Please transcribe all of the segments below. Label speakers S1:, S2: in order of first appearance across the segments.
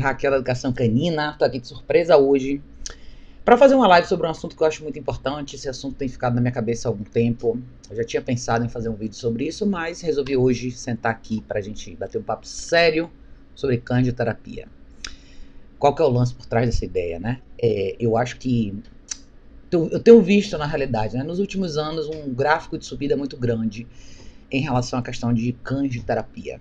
S1: Raquel da Educação Canina, tô aqui de surpresa hoje para fazer uma live sobre um assunto que eu acho muito importante. Esse assunto tem ficado na minha cabeça há algum tempo. Eu já tinha pensado em fazer um vídeo sobre isso, mas resolvi hoje sentar aqui para a gente bater um papo sério sobre candioterapia. Qual que é o lance por trás dessa ideia, né? É, eu acho que eu tenho visto na realidade, né, nos últimos anos, um gráfico de subida muito grande em relação à questão de candioterapia.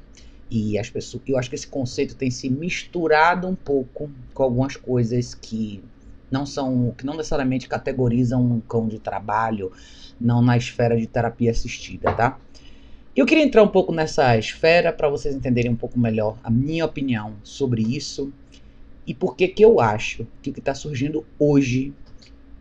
S1: E as pessoas, eu acho que esse conceito tem se misturado um pouco com algumas coisas que não são, que não necessariamente categorizam um cão de trabalho, não na esfera de terapia assistida, tá? Eu queria entrar um pouco nessa esfera para vocês entenderem um pouco melhor a minha opinião sobre isso e por que que eu acho que o que está surgindo hoje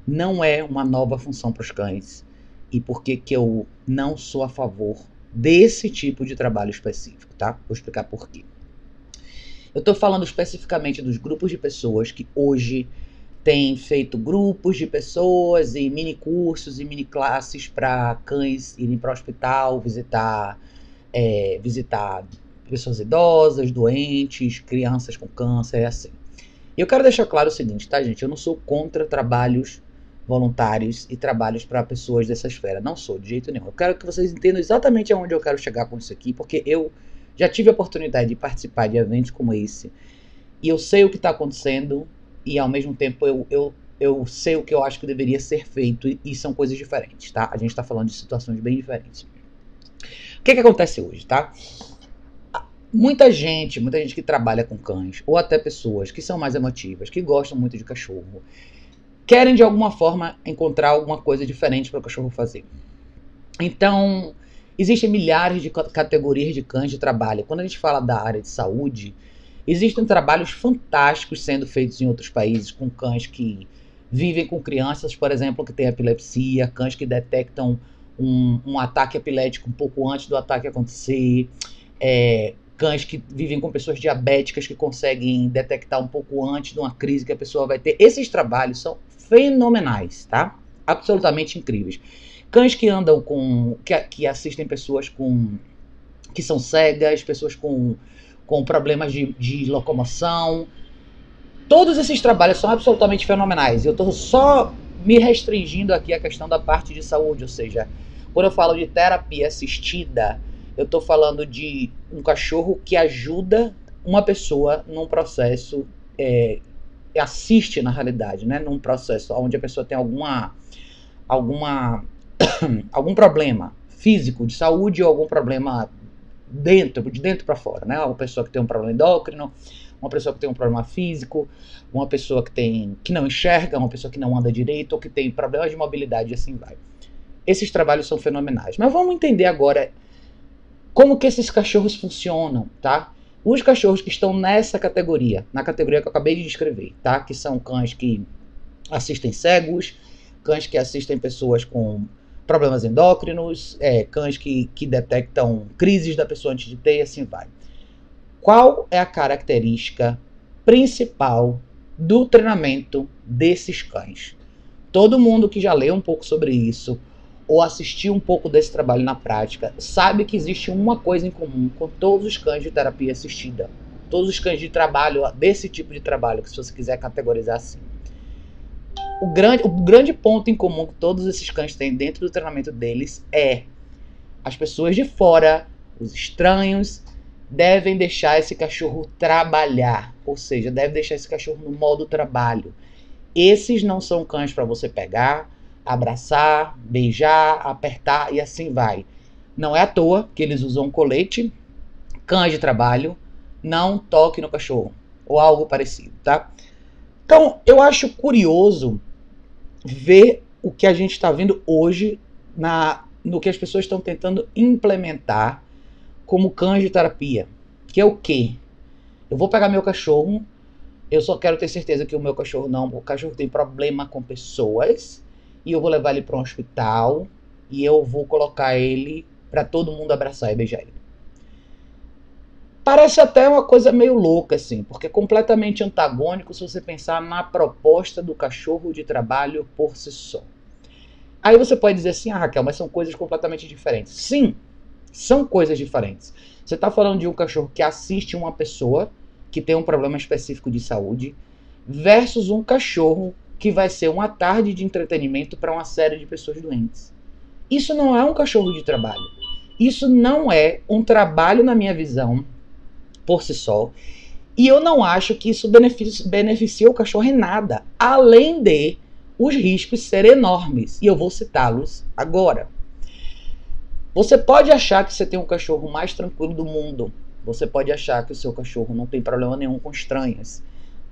S1: não é uma nova função para os cães e por que que eu não sou a favor desse tipo de trabalho específico, tá? Vou explicar por quê. Eu estou falando especificamente dos grupos de pessoas que hoje têm feito grupos de pessoas e mini cursos e mini classes para cães irem para o hospital, visitar, é, visitar pessoas idosas, doentes, crianças com câncer, é assim. E eu quero deixar claro o seguinte, tá, gente? Eu não sou contra trabalhos voluntários e trabalhos para pessoas dessa esfera. Não sou, de jeito nenhum. Eu quero que vocês entendam exatamente aonde eu quero chegar com isso aqui, porque eu já tive a oportunidade de participar de eventos como esse, e eu sei o que está acontecendo, e ao mesmo tempo eu, eu, eu sei o que eu acho que deveria ser feito, e, e são coisas diferentes, tá? A gente está falando de situações bem diferentes. O que, que acontece hoje, tá? Muita gente, muita gente que trabalha com cães, ou até pessoas que são mais emotivas, que gostam muito de cachorro, querem de alguma forma encontrar alguma coisa diferente para o cachorro fazer. Então, existem milhares de categorias de cães de trabalho. Quando a gente fala da área de saúde, existem trabalhos fantásticos sendo feitos em outros países com cães que vivem com crianças, por exemplo, que têm epilepsia, cães que detectam um, um ataque epilético um pouco antes do ataque acontecer, é, cães que vivem com pessoas diabéticas que conseguem detectar um pouco antes de uma crise que a pessoa vai ter. Esses trabalhos são fenomenais, tá? Absolutamente incríveis. Cães que andam com. que, que assistem pessoas com. que são cegas, pessoas com, com problemas de, de locomoção. Todos esses trabalhos são absolutamente fenomenais. Eu estou só me restringindo aqui à questão da parte de saúde, ou seja, quando eu falo de terapia assistida, eu estou falando de um cachorro que ajuda uma pessoa num processo é, assiste na realidade, né, num processo onde a pessoa tem alguma alguma algum problema físico de saúde ou algum problema dentro, de dentro para fora, né? Uma pessoa que tem um problema endócrino, uma pessoa que tem um problema físico, uma pessoa que tem que não enxerga, uma pessoa que não anda direito ou que tem problemas de mobilidade e assim vai. Esses trabalhos são fenomenais. Mas vamos entender agora como que esses cachorros funcionam, tá? Os cachorros que estão nessa categoria, na categoria que eu acabei de descrever, tá? Que são cães que assistem cegos, cães que assistem pessoas com problemas endócrinos, é, cães que, que detectam crises da pessoa antes de ter e assim vai. Qual é a característica principal do treinamento desses cães? Todo mundo que já leu um pouco sobre isso, ou assistiu um pouco desse trabalho na prática, sabe que existe uma coisa em comum com todos os cães de terapia assistida. Todos os cães de trabalho, desse tipo de trabalho, que se você quiser categorizar assim. O grande, o grande ponto em comum que todos esses cães têm dentro do treinamento deles é as pessoas de fora, os estranhos, devem deixar esse cachorro trabalhar, ou seja, deve deixar esse cachorro no modo trabalho. Esses não são cães para você pegar, abraçar, beijar, apertar e assim vai. Não é à toa que eles usam colete, cães de trabalho, não toque no cachorro ou algo parecido, tá? Então, eu acho curioso ver o que a gente está vendo hoje na, no que as pessoas estão tentando implementar como cães de terapia. Que é o quê? Eu vou pegar meu cachorro, eu só quero ter certeza que o meu cachorro não, o cachorro tem problema com pessoas, e eu vou levar ele para um hospital e eu vou colocar ele para todo mundo abraçar e beijar ele. Parece até uma coisa meio louca, assim, porque é completamente antagônico se você pensar na proposta do cachorro de trabalho por si só. Aí você pode dizer assim, ah, Raquel, mas são coisas completamente diferentes. Sim, são coisas diferentes. Você está falando de um cachorro que assiste uma pessoa que tem um problema específico de saúde versus um cachorro que vai ser uma tarde de entretenimento para uma série de pessoas doentes. Isso não é um cachorro de trabalho. Isso não é um trabalho, na minha visão, por si só. E eu não acho que isso beneficia, beneficia o cachorro em nada, além de os riscos serem enormes. E eu vou citá-los agora. Você pode achar que você tem um cachorro mais tranquilo do mundo. Você pode achar que o seu cachorro não tem problema nenhum com estranhas.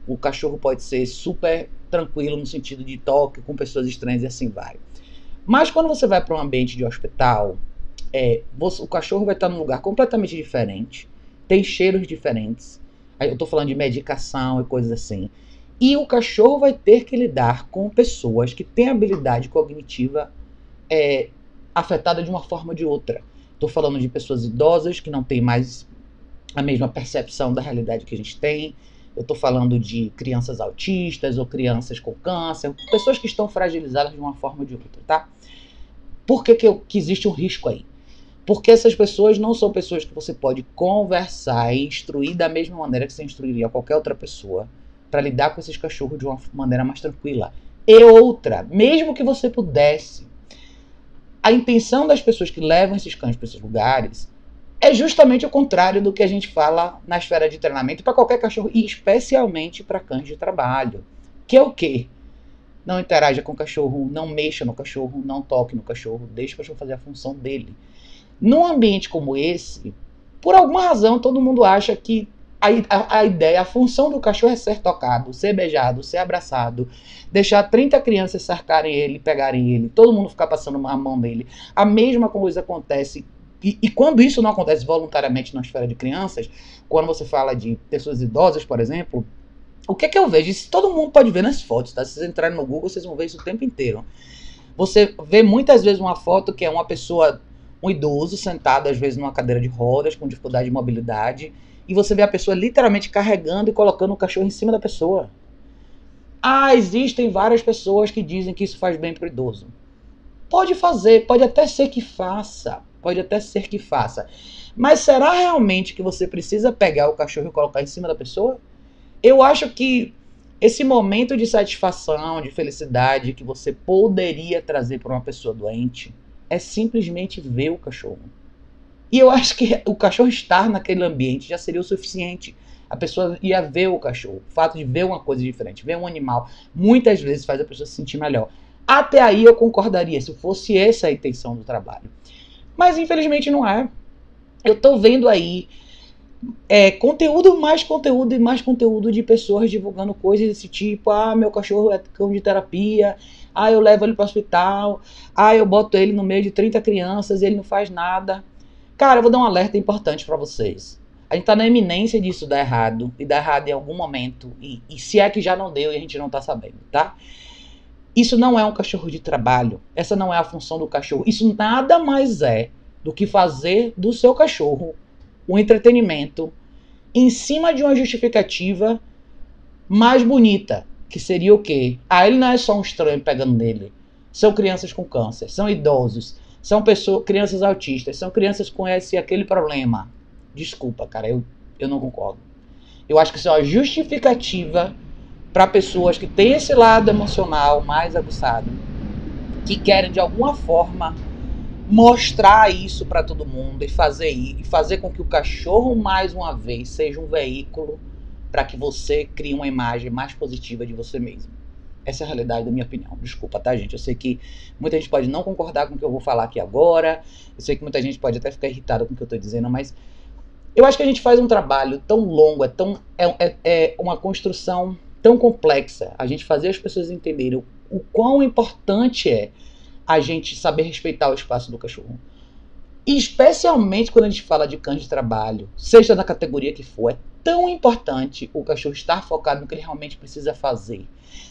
S1: O cachorro pode ser super tranquilo no sentido de toque com pessoas estranhas e assim vai. Mas quando você vai para um ambiente de hospital, é, você, o cachorro vai estar num lugar completamente diferente, tem cheiros diferentes. Eu estou falando de medicação e coisas assim. E o cachorro vai ter que lidar com pessoas que têm habilidade cognitiva é, afetada de uma forma ou de outra. Estou falando de pessoas idosas que não têm mais a mesma percepção da realidade que a gente tem. Eu estou falando de crianças autistas ou crianças com câncer, pessoas que estão fragilizadas de uma forma ou de outra, tá? Por que, que, que existe um risco aí? Porque essas pessoas não são pessoas que você pode conversar e instruir da mesma maneira que você instruiria qualquer outra pessoa para lidar com esses cachorros de uma maneira mais tranquila. E outra, mesmo que você pudesse, a intenção das pessoas que levam esses cães para esses lugares é justamente o contrário do que a gente fala na esfera de treinamento para qualquer cachorro e especialmente para cães de trabalho, que é o quê? Não interaja com o cachorro, não mexa no cachorro, não toque no cachorro, deixe o cachorro fazer a função dele. Num ambiente como esse, por alguma razão todo mundo acha que a, a, a, ideia, a função do cachorro é ser tocado, ser beijado, ser abraçado, deixar 30 crianças cercarem ele, pegarem ele, todo mundo ficar passando a mão nele. A mesma coisa acontece. E, e quando isso não acontece voluntariamente na esfera de crianças, quando você fala de pessoas idosas, por exemplo, o que é que eu vejo? Isso todo mundo pode ver nas fotos, tá? Se vocês entrarem no Google, vocês vão ver isso o tempo inteiro. Você vê muitas vezes uma foto que é uma pessoa, um idoso, sentado às vezes numa cadeira de rodas, com dificuldade de mobilidade, e você vê a pessoa literalmente carregando e colocando o cachorro em cima da pessoa. Ah, existem várias pessoas que dizem que isso faz bem para o idoso. Pode fazer, pode até ser que faça, pode até ser que faça. Mas será realmente que você precisa pegar o cachorro e colocar em cima da pessoa? Eu acho que esse momento de satisfação, de felicidade que você poderia trazer para uma pessoa doente é simplesmente ver o cachorro. E eu acho que o cachorro estar naquele ambiente já seria o suficiente. A pessoa ia ver o cachorro. O fato de ver uma coisa diferente, ver um animal, muitas vezes faz a pessoa se sentir melhor. Até aí eu concordaria, se fosse essa a intenção do trabalho. Mas infelizmente não é. Eu estou vendo aí é, conteúdo, mais conteúdo e mais conteúdo de pessoas divulgando coisas desse tipo. Ah, meu cachorro é cão de terapia. Ah, eu levo ele para o hospital. Ah, eu boto ele no meio de 30 crianças e ele não faz nada. Cara, eu vou dar um alerta importante para vocês. A gente tá na eminência disso dar errado, e dar errado em algum momento, e, e se é que já não deu e a gente não tá sabendo, tá? Isso não é um cachorro de trabalho. Essa não é a função do cachorro. Isso nada mais é do que fazer do seu cachorro um entretenimento em cima de uma justificativa mais bonita, que seria o quê? Ah, ele não é só um estranho pegando nele. São crianças com câncer, são idosos, são pessoas, crianças autistas, são crianças com esse aquele problema. Desculpa, cara, eu, eu não concordo. Eu acho que isso é uma justificativa para pessoas que têm esse lado emocional mais aguçado, que querem de alguma forma mostrar isso para todo mundo e fazer e fazer com que o cachorro mais uma vez seja um veículo para que você crie uma imagem mais positiva de você mesmo. Essa é a realidade da minha opinião. Desculpa, tá, gente? Eu sei que muita gente pode não concordar com o que eu vou falar aqui agora. Eu sei que muita gente pode até ficar irritada com o que eu tô dizendo, mas eu acho que a gente faz um trabalho tão longo, é, tão, é, é, é uma construção tão complexa. A gente fazer as pessoas entenderem o, quão importante é a gente saber respeitar o espaço do cachorro. Especialmente quando a gente fala de cães de trabalho, seja na categoria que for, é tão importante o cachorro estar focado no que ele realmente precisa fazer.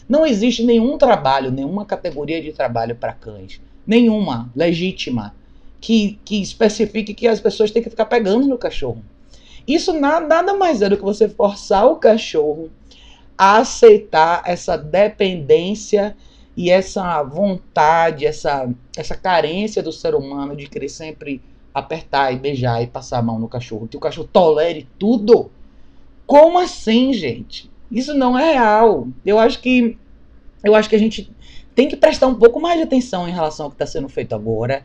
S1: Não existe nenhum trabalho, nenhuma categoria de trabalho para cães, nenhuma legítima, que, que especifique que as pessoas têm que ficar pegando no cachorro. Isso nada mais é do que você forçar o cachorro aceitar essa dependência e essa vontade, essa, essa carência do ser humano de querer sempre apertar e beijar e passar a mão no cachorro. Que o cachorro tolere tudo Como assim, gente? Isso não é real. Eu acho que eu acho que a gente tem que prestar um pouco mais de atenção em relação ao que está sendo feito agora.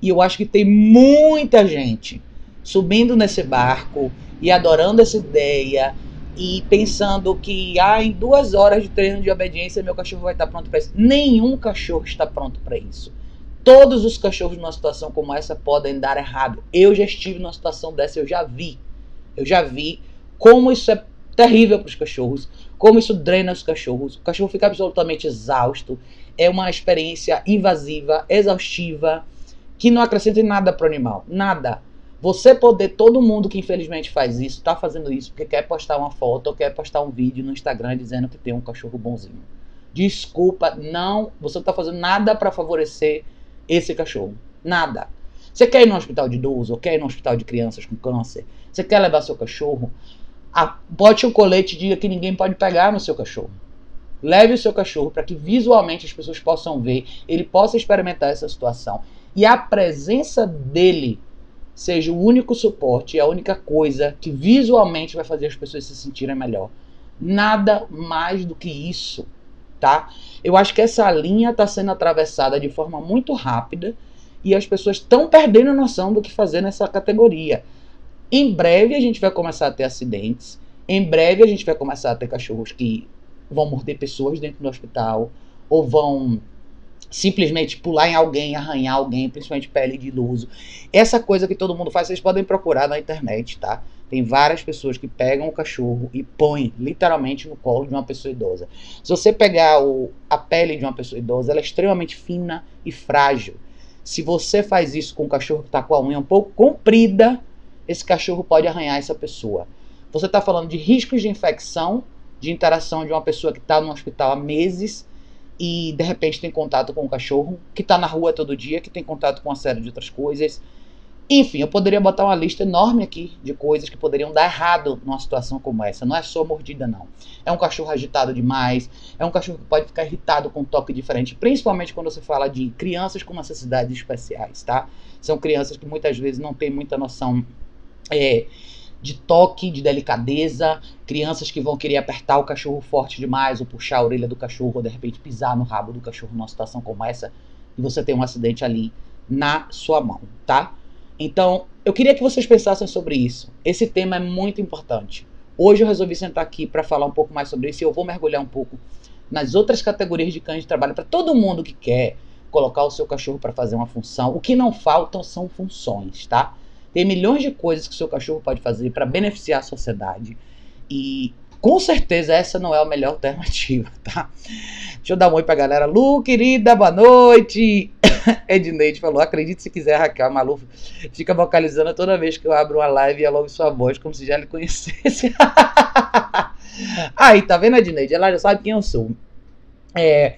S1: E eu acho que tem muita gente subindo nesse barco e adorando essa ideia e pensando que ah, em duas horas de treino de obediência meu cachorro vai estar pronto para isso. Nenhum cachorro está pronto para isso. Todos os cachorros numa situação como essa podem dar errado. Eu já estive numa situação dessa, eu já vi. Eu já vi como isso é terrível para os cachorros, como isso drena os cachorros. O cachorro fica absolutamente exausto. É uma experiência invasiva, exaustiva, que não acrescenta nada para o animal. Nada. Você poder, todo mundo que infelizmente faz isso, está fazendo isso porque quer postar uma foto ou quer postar um vídeo no Instagram dizendo que tem um cachorro bonzinho. Desculpa, não, você não está fazendo nada para favorecer esse cachorro. Nada. Você quer ir no hospital de idoso ou quer ir no hospital de crianças com câncer? Você quer levar seu cachorro? A, bote o colete e diga que ninguém pode pegar no seu cachorro. Leve o seu cachorro para que visualmente as pessoas possam ver, ele possa experimentar essa situação. E a presença dele seja o único suporte e a única coisa que visualmente vai fazer as pessoas se sentirem melhor. Nada mais do que isso, tá? Eu acho que essa linha está sendo atravessada de forma muito rápida e as pessoas estão perdendo a noção do que fazer nessa categoria. Em breve a gente vai começar a ter acidentes. Em breve a gente vai começar a ter cachorros que vão morder pessoas dentro do hospital ou vão simplesmente pular em alguém, arranhar alguém, principalmente pele de idoso. Essa coisa que todo mundo faz, vocês podem procurar na internet, tá? Tem várias pessoas que pegam o cachorro e põem literalmente no colo de uma pessoa idosa. Se você pegar o, a pele de uma pessoa idosa, ela é extremamente fina e frágil. Se você faz isso com um cachorro que está com a unha um pouco comprida, esse cachorro pode arranhar essa pessoa. Você está falando de riscos de infecção, de interação de uma pessoa que está no hospital há meses e de repente tem contato com o cachorro, que está na rua todo dia, que tem contato com uma série de outras coisas. Enfim, eu poderia botar uma lista enorme aqui de coisas que poderiam dar errado numa situação como essa. Não é só mordida, não. É um cachorro agitado demais, é um cachorro que pode ficar irritado com um toque diferente, principalmente quando você fala de crianças com necessidades especiais, tá? São crianças que muitas vezes não têm muita noção é, de toque, de delicadeza, crianças que vão querer apertar o cachorro forte demais, ou puxar a orelha do cachorro, ou de repente pisar no rabo do cachorro numa situação como essa, e você tem um acidente ali na sua mão, tá? Então, eu queria que vocês pensassem sobre isso. Esse tema é muito importante. Hoje eu resolvi sentar aqui para falar um pouco mais sobre isso e eu vou mergulhar um pouco nas outras categorias de cães de trabalho para todo mundo que quer colocar o seu cachorro para fazer uma função. O que não faltam são funções, tá? Tem milhões de coisas que o seu cachorro pode fazer para beneficiar a sociedade. E com certeza essa não é a melhor alternativa, tá? Deixa eu dar um oi pra galera. Lu, querida, boa noite. Edneide falou: acredite se quiser, Raquel. Malu fica vocalizando toda vez que eu abro uma live e é logo sua voz, como se já lhe conhecesse. Aí, tá vendo, Edneide? Ela já sabe quem eu sou. É.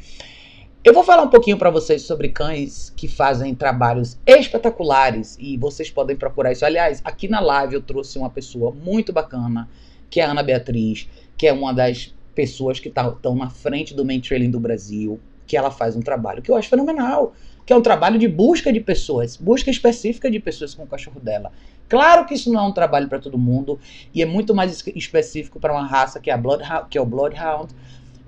S1: Eu vou falar um pouquinho para vocês sobre cães que fazem trabalhos espetaculares e vocês podem procurar isso. Aliás, aqui na live eu trouxe uma pessoa muito bacana, que é a Ana Beatriz, que é uma das pessoas que estão tá, na frente do main trailing do Brasil, que ela faz um trabalho que eu acho fenomenal, que é um trabalho de busca de pessoas, busca específica de pessoas com o cachorro dela. Claro que isso não é um trabalho para todo mundo e é muito mais específico para uma raça que é, a Bloodhound, que é o Bloodhound,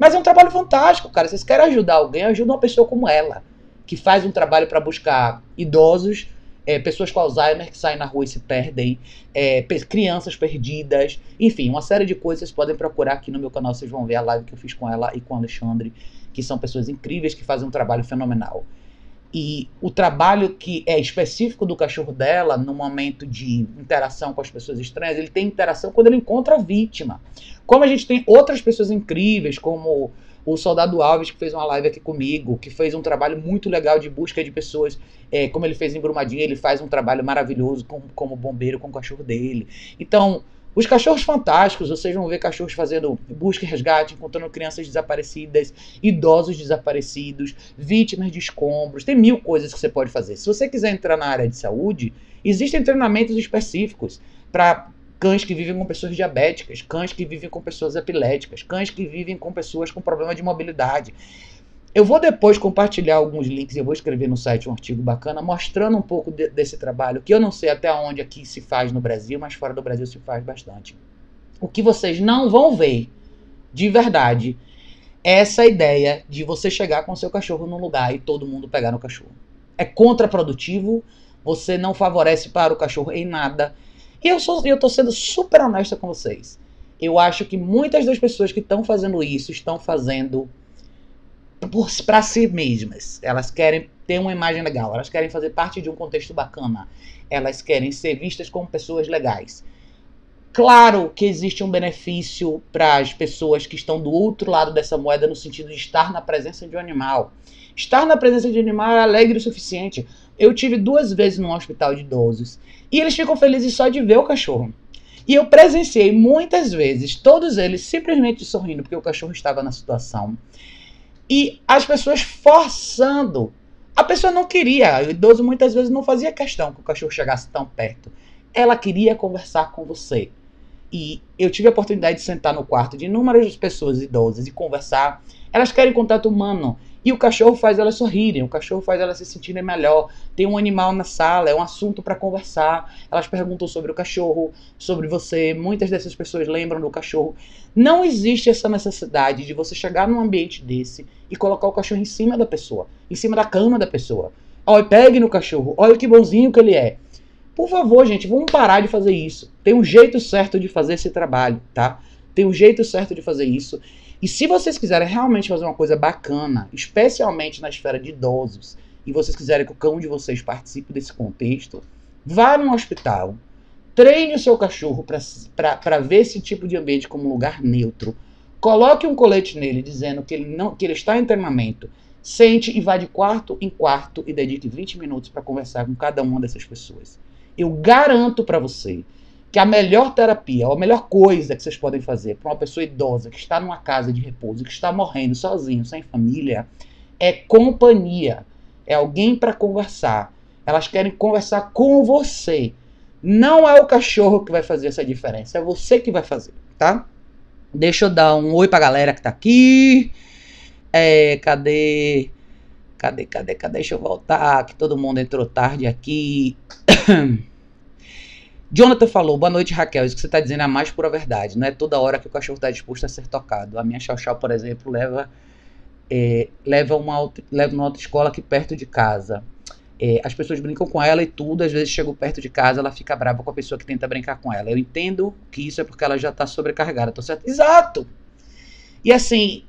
S1: mas é um trabalho fantástico, cara. Vocês querem ajudar alguém, ajuda uma pessoa como ela, que faz um trabalho para buscar idosos, é, pessoas com Alzheimer que saem na rua e se perdem, é, crianças perdidas, enfim, uma série de coisas vocês podem procurar aqui no meu canal. Vocês vão ver a live que eu fiz com ela e com o Alexandre, que são pessoas incríveis que fazem um trabalho fenomenal. E o trabalho que é específico do cachorro dela, no momento de interação com as pessoas estranhas, ele tem interação quando ele encontra a vítima. Como a gente tem outras pessoas incríveis, como o Soldado Alves, que fez uma live aqui comigo, que fez um trabalho muito legal de busca de pessoas, é, como ele fez em Brumadinho, ele faz um trabalho maravilhoso com, como bombeiro com o cachorro dele. Então, os cachorros fantásticos, vocês vão ver cachorros fazendo busca e resgate, encontrando crianças desaparecidas, idosos desaparecidos, vítimas de escombros. Tem mil coisas que você pode fazer. Se você quiser entrar na área de saúde, existem treinamentos específicos para cães que vivem com pessoas diabéticas, cães que vivem com pessoas epiléticas, cães que vivem com pessoas com problema de mobilidade. Eu vou depois compartilhar alguns links, eu vou escrever no site um artigo bacana mostrando um pouco de, desse trabalho, que eu não sei até onde aqui se faz no Brasil, mas fora do Brasil se faz bastante. O que vocês não vão ver, de verdade, é essa ideia de você chegar com seu cachorro num lugar e todo mundo pegar no cachorro. É contraprodutivo, você não favorece para o cachorro em nada. E eu, sou, eu tô sendo super honesta com vocês. Eu acho que muitas das pessoas que estão fazendo isso estão fazendo para si mesmas. Elas querem ter uma imagem legal, elas querem fazer parte de um contexto bacana, elas querem ser vistas como pessoas legais. Claro que existe um benefício para as pessoas que estão do outro lado dessa moeda, no sentido de estar na presença de um animal. Estar na presença de um animal é alegre o suficiente. Eu tive duas vezes num hospital de idosos e eles ficam felizes só de ver o cachorro. E eu presenciei muitas vezes todos eles simplesmente sorrindo porque o cachorro estava na situação e as pessoas forçando. A pessoa não queria, o idoso muitas vezes não fazia questão que o cachorro chegasse tão perto. Ela queria conversar com você. E eu tive a oportunidade de sentar no quarto de inúmeras pessoas idosas e conversar. Elas querem contato humano. E o cachorro faz elas sorrirem, o cachorro faz elas se sentirem melhor. Tem um animal na sala, é um assunto para conversar. Elas perguntam sobre o cachorro, sobre você. Muitas dessas pessoas lembram do cachorro. Não existe essa necessidade de você chegar num ambiente desse e colocar o cachorro em cima da pessoa, em cima da cama da pessoa. Olha, pegue no cachorro, olha que bonzinho que ele é. Por favor, gente, vamos parar de fazer isso. Tem um jeito certo de fazer esse trabalho, tá? Tem um jeito certo de fazer isso. E se vocês quiserem realmente fazer uma coisa bacana, especialmente na esfera de idosos, e vocês quiserem que o cão de vocês participe desse contexto, vá num hospital, treine o seu cachorro para ver esse tipo de ambiente como um lugar neutro. Coloque um colete nele dizendo que ele, não, que ele está em treinamento. Sente e vá de quarto em quarto e dedique 20 minutos para conversar com cada uma dessas pessoas. Eu garanto para você que a melhor terapia, a melhor coisa que vocês podem fazer para uma pessoa idosa que está numa casa de repouso, que está morrendo sozinho, sem família, é companhia. É alguém para conversar. Elas querem conversar com você. Não é o cachorro que vai fazer essa diferença, é você que vai fazer, tá? Deixa eu dar um oi pra galera que tá aqui. É, cadê? Cadê, cadê, cadê? Deixa eu voltar, que todo mundo entrou tarde aqui. Jonathan falou, boa noite Raquel, isso que você está dizendo é a mais pura verdade. Não é toda hora que o cachorro está disposto a ser tocado. A minha chau chau, por exemplo, leva é, leva uma leva uma autoescola aqui perto de casa. É, as pessoas brincam com ela e tudo, às vezes chego perto de casa, ela fica brava com a pessoa que tenta brincar com ela. Eu entendo que isso é porque ela já está sobrecarregada, tô certo? Exato! E assim,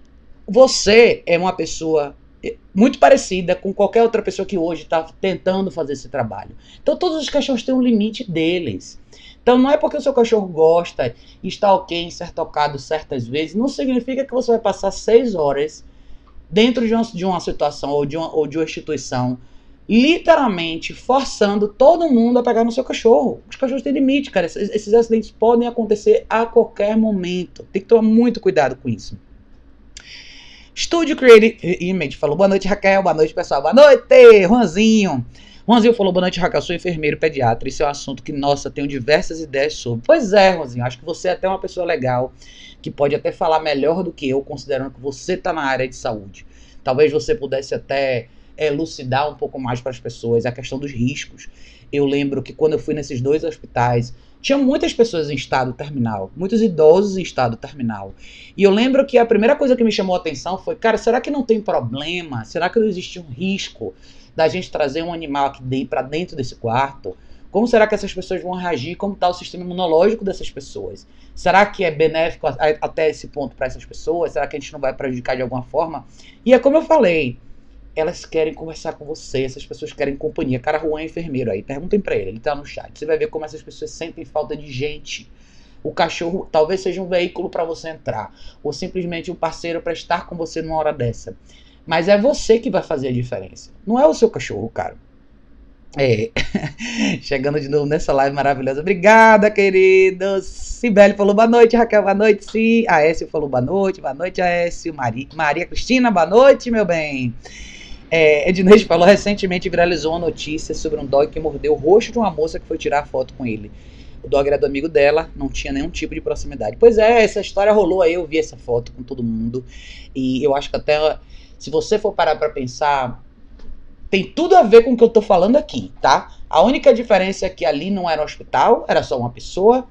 S1: você é uma pessoa muito parecida com qualquer outra pessoa que hoje está tentando fazer esse trabalho. Então todos os cachorros têm um limite deles. Então não é porque o seu cachorro gosta e está ok em ser tocado certas vezes, não significa que você vai passar seis horas dentro de uma, de uma situação ou de uma, ou de uma instituição literalmente forçando todo mundo a pegar no seu cachorro. Os cachorros têm limite, cara. Esses, esses acidentes podem acontecer a qualquer momento. Tem que tomar muito cuidado com isso. Studio Creative Image falou boa noite, Raquel. Boa noite, pessoal. Boa noite, Juanzinho. Juanzinho falou boa noite, Raquel. Sou enfermeiro pediatra. Isso é um assunto que, nossa, tenho diversas ideias sobre. Pois é, Juanzinho. Acho que você é até uma pessoa legal, que pode até falar melhor do que eu, considerando que você está na área de saúde. Talvez você pudesse até elucidar um pouco mais para as pessoas a questão dos riscos. Eu lembro que quando eu fui nesses dois hospitais, tinha muitas pessoas em estado terminal, muitos idosos em estado terminal. E eu lembro que a primeira coisa que me chamou a atenção foi, cara, será que não tem problema? Será que não existe um risco da gente trazer um animal aqui para dentro desse quarto? Como será que essas pessoas vão reagir? Como está o sistema imunológico dessas pessoas? Será que é benéfico até esse ponto para essas pessoas? Será que a gente não vai prejudicar de alguma forma? E é como eu falei, elas querem conversar com você, essas pessoas querem companhia. Cara, Juan é enfermeiro aí, perguntem pra ele, ele tá no chat. Você vai ver como essas pessoas sentem falta de gente. O cachorro talvez seja um veículo para você entrar, ou simplesmente um parceiro para estar com você numa hora dessa. Mas é você que vai fazer a diferença. Não é o seu cachorro, cara. É. Chegando de novo nessa live maravilhosa. Obrigada, queridos. Sibeli falou boa noite, Raquel, boa noite, sim. Aécio falou boa noite, boa noite, Aécio. Maria, Maria Cristina, boa noite, meu bem. É, falou recentemente viralizou uma notícia sobre um dog que mordeu o rosto de uma moça que foi tirar foto com ele. O dog era do amigo dela, não tinha nenhum tipo de proximidade. Pois é, essa história rolou aí, eu vi essa foto com todo mundo. E eu acho que até, se você for parar pra pensar, tem tudo a ver com o que eu tô falando aqui, tá? A única diferença é que ali não era um hospital, era só uma pessoa.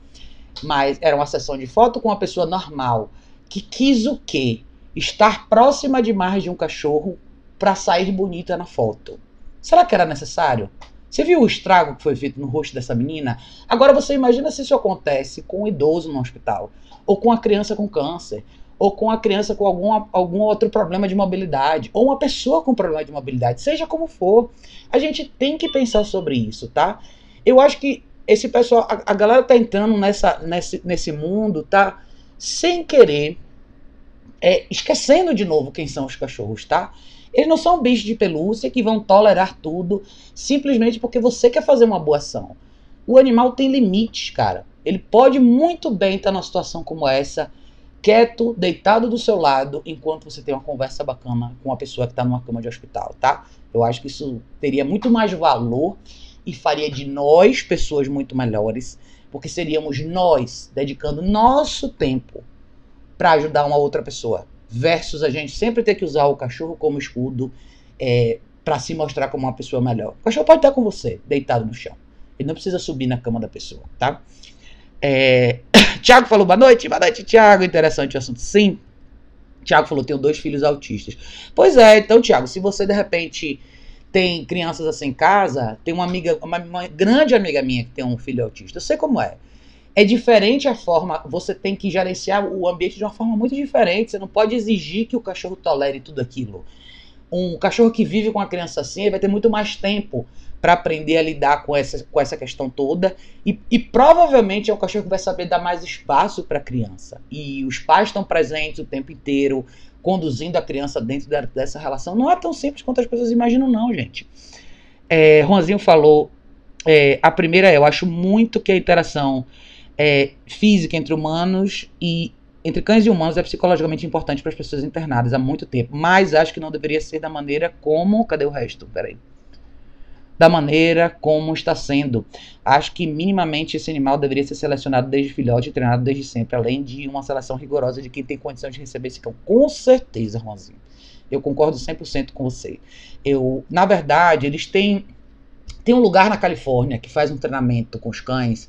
S1: mas era uma sessão de foto com uma pessoa normal que quis o quê? Estar próxima demais de um cachorro para sair bonita na foto. Será que era necessário? Você viu o estrago que foi feito no rosto dessa menina? Agora você imagina se isso acontece com um idoso no hospital, ou com a criança com câncer, ou com a criança com algum, algum outro problema de mobilidade, ou uma pessoa com problema de mobilidade, seja como for. A gente tem que pensar sobre isso, tá? Eu acho que esse pessoal, a, a galera tá entrando nessa, nesse, nesse mundo, tá? Sem querer, é, esquecendo de novo quem são os cachorros, tá? Eles não são bichos de pelúcia que vão tolerar tudo simplesmente porque você quer fazer uma boa ação. O animal tem limites, cara. Ele pode muito bem estar numa situação como essa, quieto, deitado do seu lado, enquanto você tem uma conversa bacana com uma pessoa que está numa cama de hospital, tá? Eu acho que isso teria muito mais valor e faria de nós pessoas muito melhores, porque seríamos nós dedicando nosso tempo para ajudar uma outra pessoa, versus a gente sempre ter que usar o cachorro como escudo é, para se mostrar como uma pessoa melhor. O cachorro pode estar com você, deitado no chão. Ele não precisa subir na cama da pessoa, tá? É... Tiago falou, boa noite, boa noite, Tiago. Interessante o assunto. Sim. Tiago falou, tenho dois filhos autistas. Pois é, então, Tiago, se você de repente tem crianças assim em casa, tem uma amiga, uma, uma, grande amiga minha que tem um filho autista. Eu sei como é. É diferente a forma, você tem que gerenciar o ambiente de uma forma muito diferente. Você não pode exigir que o cachorro tolere tudo aquilo. Um cachorro que vive com uma criança assim, vai ter muito mais tempo para aprender a lidar com essa, com essa questão toda. E, e provavelmente é um cachorro que vai saber dar mais espaço para a criança. E os pais estão presentes o tempo inteiro, conduzindo a criança dentro da, dessa relação. Não é tão simples quanto as pessoas imaginam, não, gente. É, falou. É, a primeira é, eu acho muito que a interação é, física entre humanos e entre cães e humanos é psicologicamente importante para as pessoas internadas há muito tempo, mas acho que não deveria ser da maneira como. Cadê o resto? Peraí da maneira como está sendo. Acho que minimamente esse animal deveria ser selecionado desde filhote e treinado desde sempre, além de uma seleção rigorosa de quem tem condição de receber esse cão. Com certeza, Ronzinho. Eu concordo 100% com você. Eu, na verdade, eles têm tem um lugar na Califórnia que faz um treinamento com os cães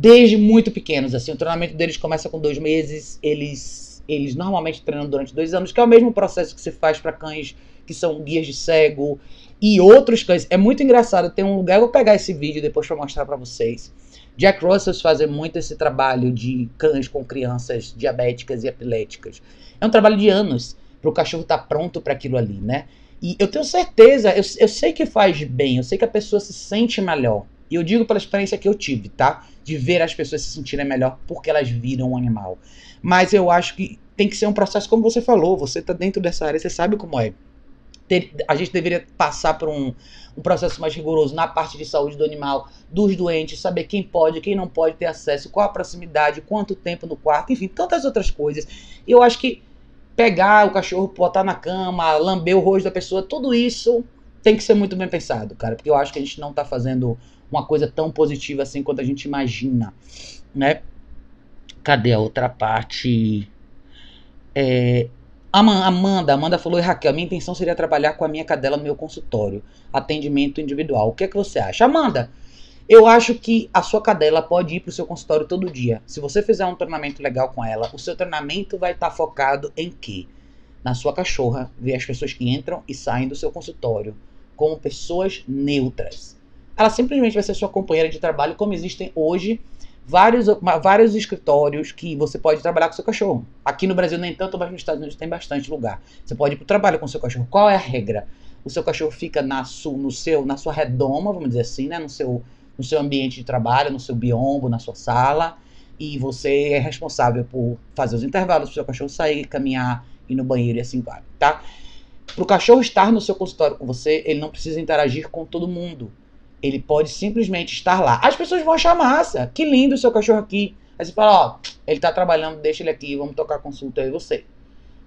S1: desde muito pequenos. Assim, o treinamento deles começa com dois meses. Eles, eles normalmente treinam durante dois anos, que é o mesmo processo que se faz para cães que são guias de cego e outros cães. É muito engraçado. Tem um lugar, eu vou pegar esse vídeo depois para mostrar para vocês. Jack Russell faz muito esse trabalho de cães com crianças diabéticas e epiléticas. É um trabalho de anos para o cachorro estar tá pronto para aquilo ali, né? E eu tenho certeza, eu, eu sei que faz bem, eu sei que a pessoa se sente melhor. E eu digo pela experiência que eu tive, tá? De ver as pessoas se sentirem melhor porque elas viram um animal. Mas eu acho que tem que ser um processo como você falou, você tá dentro dessa área, você sabe como é ter, a gente deveria passar por um, um processo mais rigoroso na parte de saúde do animal, dos doentes, saber quem pode, quem não pode ter acesso, qual a proximidade, quanto tempo no quarto, enfim, tantas outras coisas. Eu acho que pegar o cachorro, botar na cama, lamber o rosto da pessoa, tudo isso tem que ser muito bem pensado, cara, porque eu acho que a gente não tá fazendo uma coisa tão positiva assim quanto a gente imagina, né? Cadê a outra parte? É, Amanda, Amanda falou, e Raquel, minha intenção seria trabalhar com a minha cadela no meu consultório, atendimento individual. O que é que você acha? Amanda, eu acho que a sua cadela pode ir para o seu consultório todo dia. Se você fizer um treinamento legal com ela, o seu treinamento vai estar tá focado em quê? Na sua cachorra, ver as pessoas que entram e saem do seu consultório como pessoas neutras. Ela simplesmente vai ser sua companheira de trabalho, como existem hoje vários, vários escritórios que você pode trabalhar com seu cachorro. Aqui no Brasil nem tanto, mas nos Estados Unidos tem bastante lugar. Você pode ir para o trabalho com seu cachorro. Qual é a regra? O seu cachorro fica na, su, no seu, na sua redoma, vamos dizer assim, né? no, seu, no seu ambiente de trabalho, no seu biombo, na sua sala. E você é responsável por fazer os intervalos para o seu cachorro sair, caminhar, ir no banheiro e assim vai, tá? Para o cachorro estar no seu consultório com você, ele não precisa interagir com todo mundo. Ele pode simplesmente estar lá. As pessoas vão achar massa. Que lindo o seu cachorro aqui. Aí você fala, ó, ele tá trabalhando, deixa ele aqui, vamos tocar consulta aí você.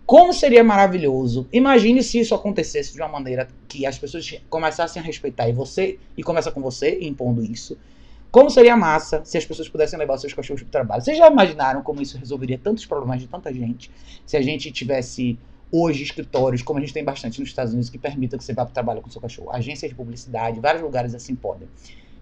S1: Como seria maravilhoso. Imagine se isso acontecesse de uma maneira que as pessoas começassem a respeitar e você, e começa com você impondo isso. Como seria massa se as pessoas pudessem levar seus cachorros para o trabalho? Vocês já imaginaram como isso resolveria tantos problemas de tanta gente? Se a gente tivesse hoje escritórios, como a gente tem bastante nos Estados Unidos, que permitam que você vá para o trabalho com seu cachorro. Agências de publicidade, vários lugares assim podem.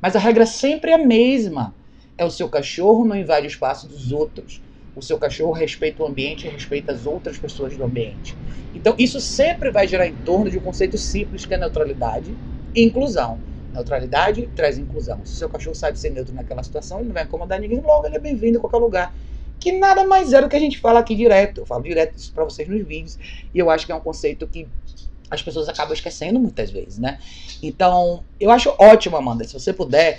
S1: Mas a regra sempre é a mesma. é o seu cachorro não invade o espaço dos outros. O seu cachorro respeita o ambiente e respeita as outras pessoas do ambiente. Então, isso sempre vai girar em torno de um conceito simples que é neutralidade e inclusão. Neutralidade traz inclusão. Se o seu cachorro sabe ser neutro naquela situação, ele não vai incomodar ninguém, logo ele é bem-vindo em qualquer lugar. Que nada mais é do que a gente fala aqui direto. Eu falo direto isso para vocês nos vídeos. E eu acho que é um conceito que as pessoas acabam esquecendo muitas vezes, né? Então, eu acho ótimo, Amanda, se você puder,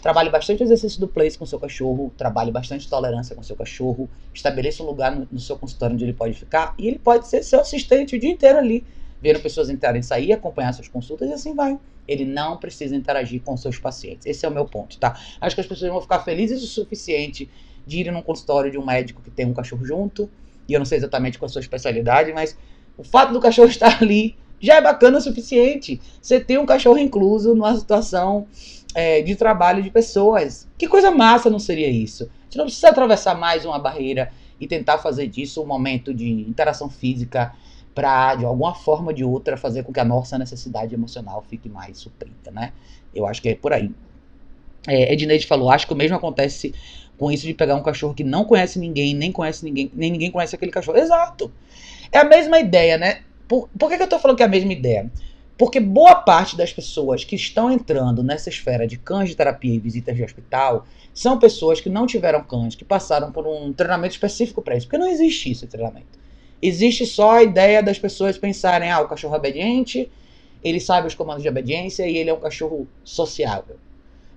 S1: trabalhe bastante exercício do place com seu cachorro, trabalhe bastante tolerância com seu cachorro, estabeleça um lugar no, seu consultório onde ele pode ficar e ele pode ser seu assistente o dia inteiro ali, vendo pessoas entrarem e sair, acompanhar suas consultas e assim vai. Ele não precisa interagir com seus pacientes. Esse é o meu ponto, tá? Acho que as pessoas vão ficar felizes o suficiente de irem num consultório de um médico que tem um cachorro junto, e eu não sei exatamente qual a sua especialidade, mas o fato do cachorro estar ali já é bacana o suficiente. Você tem um cachorro incluso numa situação é, de trabalho de pessoas. Que coisa massa não seria isso? Gente não precisa atravessar mais uma barreira e tentar fazer disso um momento de interação física para, de alguma forma ou de outra, fazer com que a nossa necessidade emocional fique mais suprida, né? Eu acho que é por aí. É, Edneide falou, acho que o mesmo acontece com isso de pegar um cachorro que não conhece ninguém, nem conhece ninguém, nem ninguém conhece aquele cachorro. Exato. É a mesma ideia, né? Por, por que, que eu estou falando que é a mesma ideia? Porque boa parte das pessoas que estão entrando nessa esfera de cães de terapia e visitas de hospital são pessoas que não tiveram cães, que passaram por um treinamento específico para isso. Porque não existe isso, treinamento. Existe só a ideia das pessoas pensarem: ah, o cachorro é obediente, ele sabe os comandos de obediência e ele é um cachorro sociável.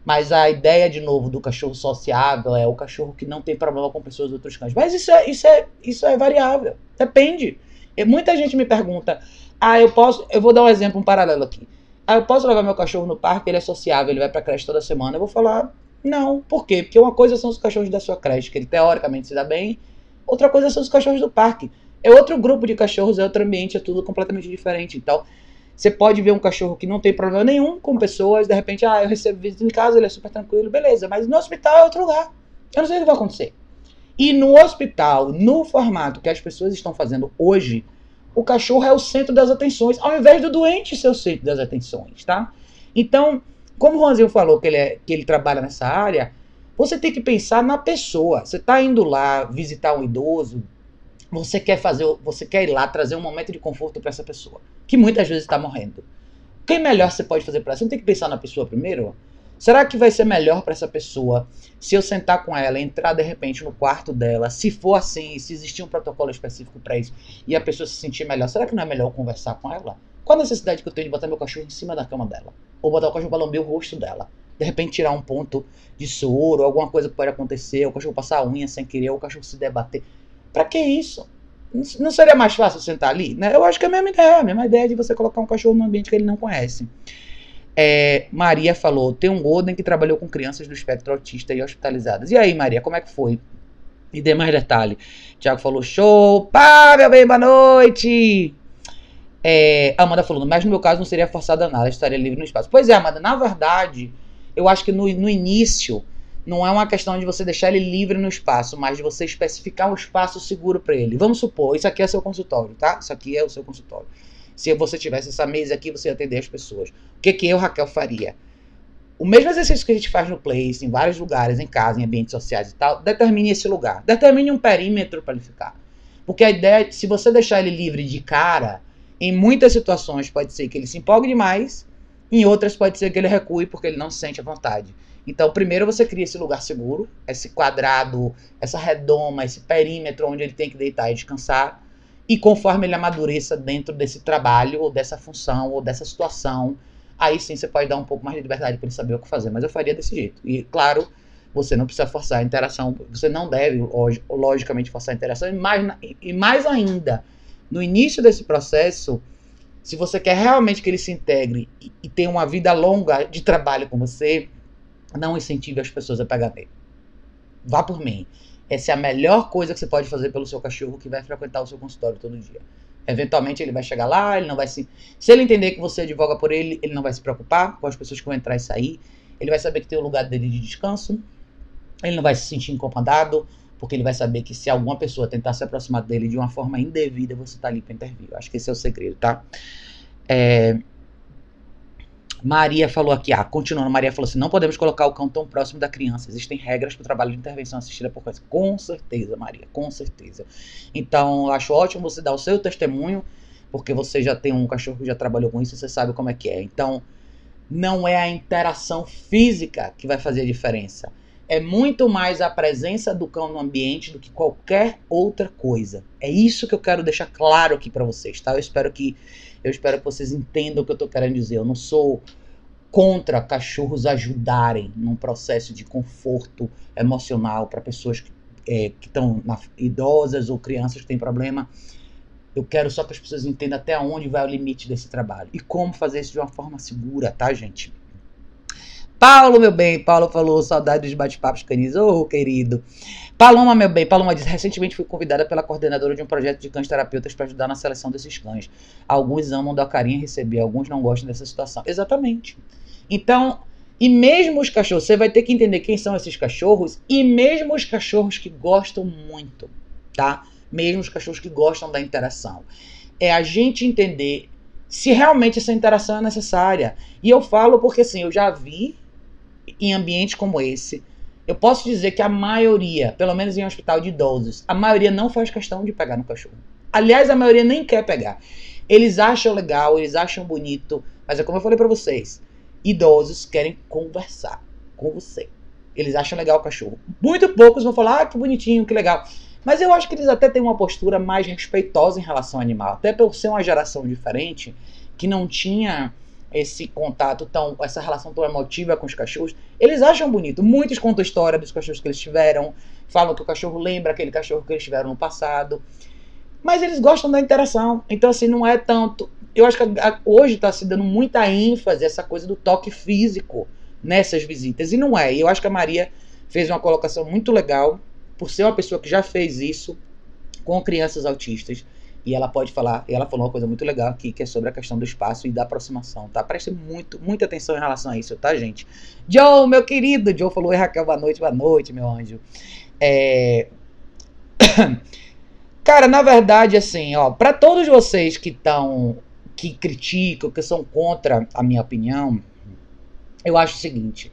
S1: Mas a ideia, de novo, do cachorro sociável é o cachorro que não tem problema com pessoas de outros cães. Mas isso é, isso é, isso é variável. Depende. E muita gente me pergunta: ah, eu posso. Eu vou dar um exemplo, um paralelo aqui. Ah, eu posso levar meu cachorro no parque, ele é sociável, ele vai pra creche toda semana. Eu vou falar: não. Por quê? Porque uma coisa são os cachorros da sua creche, que ele teoricamente se dá bem, outra coisa são os cachorros do parque. É outro grupo de cachorros, é outro ambiente, é tudo completamente diferente. Então, você pode ver um cachorro que não tem problema nenhum com pessoas, de repente, ah, eu recebo visita em casa, ele é super tranquilo, beleza. Mas no hospital é outro lugar. Eu não sei o que vai acontecer. E no hospital, no formato que as pessoas estão fazendo hoje, o cachorro é o centro das atenções, ao invés do doente ser o centro das atenções, tá? Então, como o Ronzinho falou que ele, é, que ele trabalha nessa área, você tem que pensar na pessoa. Você está indo lá visitar um idoso, você quer fazer, você quer ir lá trazer um momento de conforto para essa pessoa, que muitas vezes está morrendo. O que melhor você pode fazer para ela? Você não tem que pensar na pessoa primeiro? Será que vai ser melhor para essa pessoa se eu sentar com ela, entrar de repente no quarto dela, se for assim, se existir um protocolo específico para isso e a pessoa se sentir melhor, será que não é melhor conversar com ela? Qual a necessidade que eu tenho de botar meu cachorro em cima da cama dela? Ou botar o cachorro para lamber o rosto dela? De repente tirar um ponto de soro, alguma coisa que pode acontecer, o cachorro passar a unha sem querer, o cachorro se debater. Para que isso? Não seria mais fácil sentar ali? Né? Eu acho que é a mesma ideia, a mesma ideia de você colocar um cachorro num ambiente que ele não conhece. É, Maria falou: tem um Golden que trabalhou com crianças do espectro autista e hospitalizadas. E aí, Maria, como é que foi? E dê mais detalhe. Tiago falou: show! Pá, meu bem, boa noite! É, Amanda falou: mas no meu caso não seria forçada nada, estaria livre no espaço. Pois é, Amanda, na verdade, eu acho que no, no início não é uma questão de você deixar ele livre no espaço, mas de você especificar um espaço seguro para ele. Vamos supor, isso aqui é seu consultório, tá? Isso aqui é o seu consultório. Se você tivesse essa mesa aqui, você ia atender as pessoas. O que, que eu, Raquel, faria? O mesmo exercício que a gente faz no Place, em vários lugares, em casa, em ambientes sociais e tal, determine esse lugar. Determine um perímetro para ele ficar. Porque a ideia, é, se você deixar ele livre de cara, em muitas situações pode ser que ele se empolgue demais, em outras pode ser que ele recue porque ele não se sente à vontade. Então, primeiro você cria esse lugar seguro, esse quadrado, essa redoma, esse perímetro onde ele tem que deitar e descansar. E conforme ele amadureça dentro desse trabalho, ou dessa função, ou dessa situação, aí sim você pode dar um pouco mais de liberdade para ele saber o que fazer. Mas eu faria desse jeito. E, claro, você não precisa forçar a interação, você não deve, logicamente, forçar a interação. E mais, e mais ainda, no início desse processo, se você quer realmente que ele se integre e, e tenha uma vida longa de trabalho com você, não incentive as pessoas a pegar nele. Vá por mim. Essa é a melhor coisa que você pode fazer pelo seu cachorro que vai frequentar o seu consultório todo dia. Eventualmente ele vai chegar lá, ele não vai se. Se ele entender que você advoga por ele, ele não vai se preocupar com as pessoas que vão entrar e sair. Ele vai saber que tem o lugar dele de descanso. Ele não vai se sentir incomodado, porque ele vai saber que se alguma pessoa tentar se aproximar dele de uma forma indevida, você está ali para intervir. Eu acho que esse é o segredo, tá? É... Maria falou aqui, ah, continuando, Maria falou assim: não podemos colocar o cão tão próximo da criança. Existem regras para o trabalho de intervenção assistida por cães. Com certeza, Maria, com certeza. Então, acho ótimo você dar o seu testemunho, porque você já tem um cachorro que já trabalhou com isso, você sabe como é que é. Então, não é a interação física que vai fazer a diferença. É muito mais a presença do cão no ambiente do que qualquer outra coisa. É isso que eu quero deixar claro aqui para vocês, tá? Eu espero que eu espero que vocês entendam o que eu estou querendo dizer. Eu não sou contra cachorros ajudarem num processo de conforto emocional para pessoas que é, estão idosas ou crianças que têm problema. Eu quero só que as pessoas entendam até onde vai o limite desse trabalho e como fazer isso de uma forma segura, tá, gente? Paulo, meu bem, Paulo falou, saudade dos bate-papos canis. Ô, oh, querido. Paloma, meu bem, Paloma diz: recentemente fui convidada pela coordenadora de um projeto de cães terapeutas para ajudar na seleção desses cães. Alguns amam dar carinha e receber, alguns não gostam dessa situação. Exatamente. Então, e mesmo os cachorros, você vai ter que entender quem são esses cachorros, e mesmo os cachorros que gostam muito, tá? Mesmo os cachorros que gostam da interação. É a gente entender se realmente essa interação é necessária. E eu falo porque assim, eu já vi em ambientes como esse, eu posso dizer que a maioria, pelo menos em um hospital de idosos, a maioria não faz questão de pegar no cachorro. Aliás, a maioria nem quer pegar. Eles acham legal, eles acham bonito, mas é como eu falei para vocês, idosos querem conversar com você. Eles acham legal o cachorro. Muito poucos vão falar, ah, que bonitinho, que legal. Mas eu acho que eles até têm uma postura mais respeitosa em relação ao animal. Até por ser uma geração diferente, que não tinha esse contato tão, essa relação tão emotiva com os cachorros, eles acham bonito. Muitos contam a história dos cachorros que eles tiveram, falam que o cachorro lembra aquele cachorro que eles tiveram no passado. Mas eles gostam da interação. Então, assim, não é tanto. Eu acho que hoje está se dando muita ênfase essa coisa do toque físico nessas visitas. E não é. Eu acho que a Maria fez uma colocação muito legal, por ser uma pessoa que já fez isso com crianças autistas. E ela pode falar, ela falou uma coisa muito legal aqui, que é sobre a questão do espaço e da aproximação, tá? Preste muito, muita atenção em relação a isso, tá, gente? Joe, meu querido, Joe falou, Raquel, boa noite, boa noite, meu anjo. É... Cara, na verdade, assim, ó, para todos vocês que estão, que criticam, que são contra a minha opinião, eu acho o seguinte,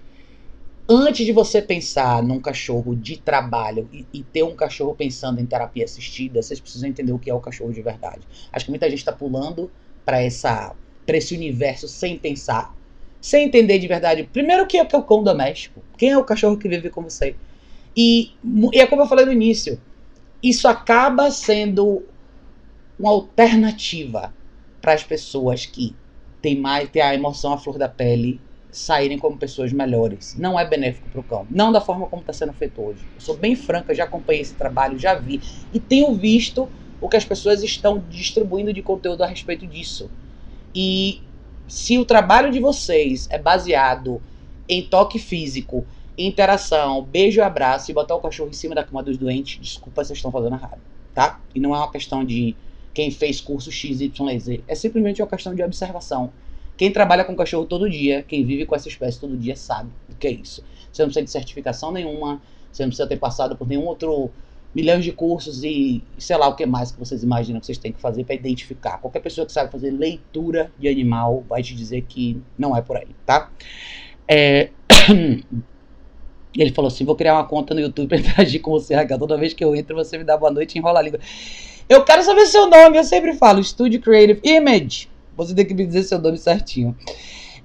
S1: antes de você pensar num cachorro de trabalho e, e, ter um cachorro pensando em terapia assistida, vocês precisam entender o que é o cachorro de verdade. Acho que muita gente está pulando para esse universo sem pensar, sem entender de verdade. Primeiro, o que é, o cão doméstico? Quem é o cachorro que vive com você? E, e é como eu falei no início, isso acaba sendo uma alternativa para as pessoas que têm mais têm a emoção à flor da pele saírem como pessoas melhores. Não é benéfico para o cão. Não da forma como está sendo feito hoje. Eu sou bem franca, já acompanhei esse trabalho, já vi. E tenho visto o que as pessoas estão distribuindo de conteúdo a respeito disso. E se o trabalho de vocês é baseado em toque físico, interação, beijo e abraço e botar o cachorro em cima da cama dos doentes, desculpa, vocês estão fazendo errado, tá? E não é uma questão de quem fez curso XYZ. É simplesmente uma questão de observação. Quem trabalha com cachorro todo dia, quem vive com essa espécie todo dia, sabe o que é isso. Você não precisa de certificação nenhuma, você não precisa ter passado por nenhum outro milhões de cursos e sei lá o que mais que vocês imaginam que vocês têm que fazer para identificar. Qualquer pessoa que sabe fazer leitura de animal vai te dizer que não é por aí, tá? É... Ele falou assim: vou criar uma conta no YouTube para interagir com você, Raquel. Toda vez que eu entro, você me dá boa noite e enrola a língua. Eu quero saber seu nome, eu sempre falo, Studio Creative Image. Você tem que me dizer seu nome certinho.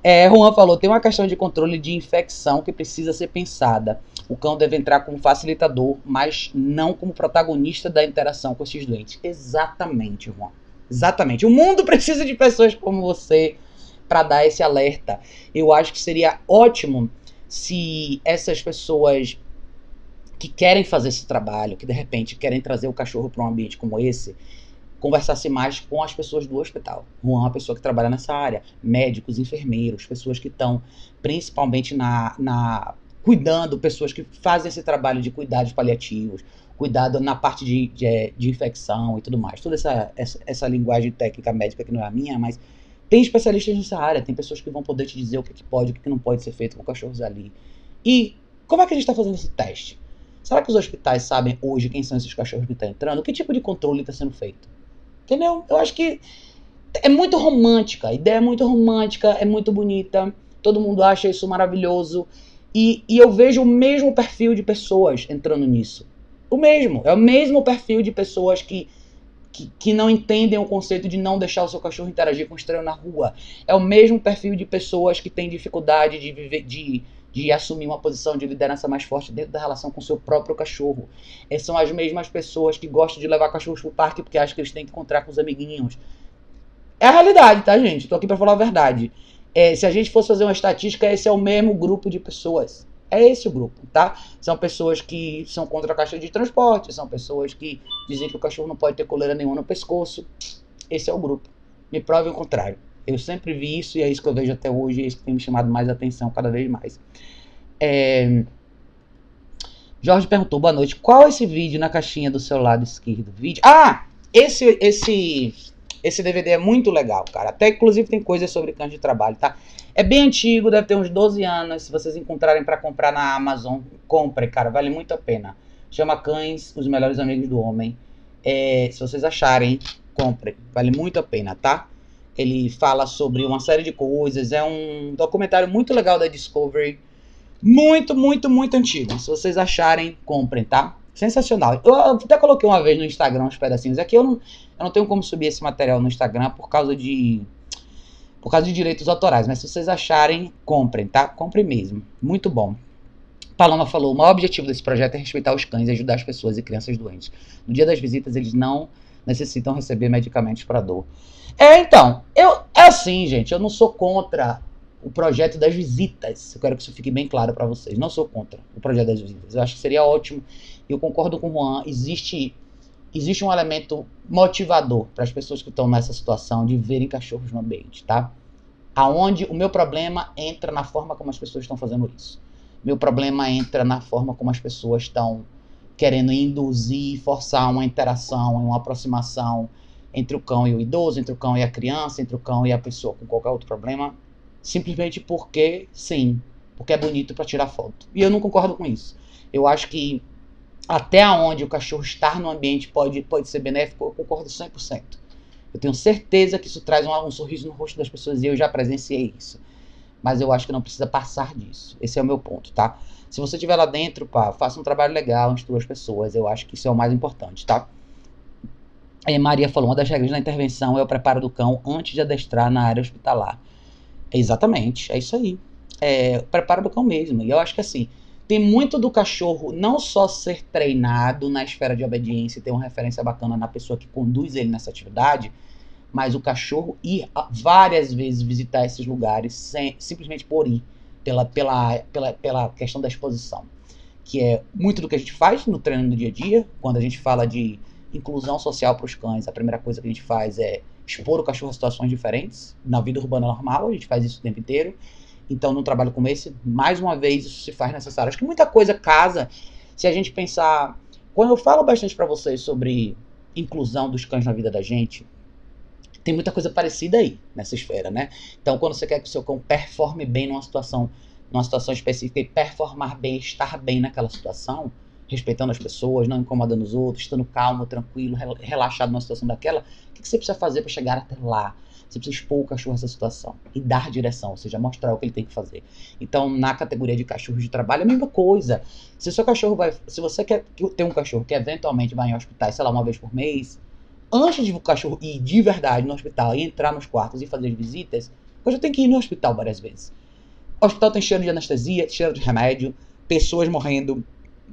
S1: É, Juan falou: tem uma questão de controle de infecção que precisa ser pensada. O cão deve entrar como facilitador, mas não como protagonista da interação com esses doentes. Exatamente, Juan. Exatamente. O mundo precisa de pessoas como você para dar esse alerta. Eu acho que seria ótimo se essas pessoas que querem fazer esse trabalho, que de repente querem trazer o cachorro para um ambiente como esse, conversasse mais com as pessoas do hospital. Juan é uma pessoa que trabalha nessa área, médicos, enfermeiros, pessoas que estão principalmente na, na cuidando, pessoas que fazem esse trabalho de cuidados paliativos, cuidado na parte de, de, de infecção e tudo mais. Toda essa, essa, essa, linguagem técnica médica que não é a minha, mas tem especialistas nessa área, tem pessoas que vão poder te dizer o que, que pode o que não pode ser feito com cachorros ali. E como é que a gente está fazendo esse teste? Será que os hospitais sabem hoje quem são esses cachorros que estão entrando? Que tipo de controle está sendo feito? Entendeu? Eu acho que é muito romântica, a ideia é muito romântica, é muito bonita, todo mundo acha isso maravilhoso. E, e eu vejo o mesmo perfil de pessoas entrando nisso. O mesmo, é o mesmo perfil de pessoas que, que, que não entendem o conceito de não deixar o seu cachorro interagir com estranho na rua. É o mesmo perfil de pessoas que têm dificuldade de viver, de, de assumir uma posição de liderança mais forte dentro da relação com seu próprio cachorro. Essas são as mesmas pessoas que gostam de levar cachorros pro parque porque acham que eles têm que encontrar com os amiguinhos. É a realidade, tá, gente? Tô aqui para falar a verdade. É, se a gente fosse fazer uma estatística, esse é o mesmo grupo de pessoas. É esse o grupo, tá? São pessoas que são contra a caixa de transporte, são pessoas que dizem que o cachorro não pode ter coleira nenhuma no pescoço. Esse é o grupo. Me prove o contrário. Eu sempre vi isso e é isso que eu vejo até hoje, é isso que tem me chamado mais atenção cada vez mais. É... Jorge perguntou, boa noite, qual é esse vídeo na caixinha do seu lado esquerdo? Vídeo. Ah! Esse, esse esse DVD é muito legal, cara. Até inclusive tem coisas sobre cães de trabalho, tá? É bem antigo, deve ter uns 12 anos. Se vocês encontrarem para comprar na Amazon, compre, cara. Vale muito a pena. Chama Cães, os melhores amigos do homem. É, se vocês acharem, compre. Vale muito a pena, tá? Ele fala sobre uma série de coisas. É um documentário muito legal da Discovery. Muito, muito, muito antigo. Se vocês acharem, comprem, tá? Sensacional. Eu até coloquei uma vez no Instagram uns pedacinhos. Aqui eu não, eu não tenho como subir esse material no Instagram por causa de. Por causa de direitos autorais. Mas se vocês acharem, comprem, tá? Comprem mesmo. Muito bom. Paloma falou: o maior objetivo desse projeto é respeitar os cães e ajudar as pessoas e crianças doentes. No dia das visitas, eles não necessitam receber medicamentos para dor. É, então, eu é assim, gente, eu não sou contra o projeto das visitas. Eu quero que isso fique bem claro para vocês. Não sou contra o projeto das visitas. Eu acho que seria ótimo. Eu concordo com o Juan. Existe, existe um elemento motivador para as pessoas que estão nessa situação de verem cachorros no ambiente, tá? Aonde o meu problema entra na forma como as pessoas estão fazendo isso. Meu problema entra na forma como as pessoas estão querendo induzir, forçar uma interação, uma aproximação entre o cão e o idoso, entre o cão e a criança, entre o cão e a pessoa com qualquer outro problema simplesmente porque sim, porque é bonito para tirar foto. E eu não concordo com isso. Eu acho que até onde o cachorro estar no ambiente pode, pode ser benéfico, eu concordo 100%. Eu tenho certeza que isso traz um, um sorriso no rosto das pessoas e eu já presenciei isso. Mas eu acho que não precisa passar disso. Esse é o meu ponto, tá? Se você estiver lá dentro, pá, faça um trabalho legal, instrua as pessoas. Eu acho que isso é o mais importante, tá? E Maria falou: uma das regras da intervenção é o preparo do cão antes de adestrar na área hospitalar. Exatamente, é isso aí. É, preparo do cão mesmo. E eu acho que assim, tem muito do cachorro não só ser treinado na esfera de obediência e ter uma referência bacana na pessoa que conduz ele nessa atividade, mas o cachorro ir várias vezes visitar esses lugares sem, simplesmente por ir, pela, pela, pela, pela questão da exposição. Que é muito do que a gente faz no treino no dia a dia, quando a gente fala de inclusão social para os cães, a primeira coisa que a gente faz é expor o cachorro a situações diferentes. Na vida urbana normal, a gente faz isso o tempo inteiro. Então, num trabalho como esse, mais uma vez, isso se faz necessário. Acho que muita coisa casa se a gente pensar. Quando eu falo bastante para vocês sobre inclusão dos cães na vida da gente, tem muita coisa parecida aí nessa esfera, né? Então, quando você quer que o seu cão performe bem numa situação, numa situação específica e performar bem, estar bem naquela situação, respeitando as pessoas, não incomodando os outros, estando calmo, tranquilo, relaxado numa situação daquela, o que você precisa fazer para chegar até lá? Você precisa expor o cachorro a essa situação e dar direção, ou seja, mostrar o que ele tem que fazer. Então, na categoria de cachorros de trabalho, é a mesma coisa. Se o seu cachorro vai. Se você quer ter um cachorro que eventualmente vai em hospitais, sei lá, uma vez por mês, antes de o cachorro ir de verdade no hospital e entrar nos quartos e fazer as visitas, o cachorro tem que ir no hospital várias vezes. O hospital tem cheiro de anestesia, cheiro de remédio, pessoas morrendo,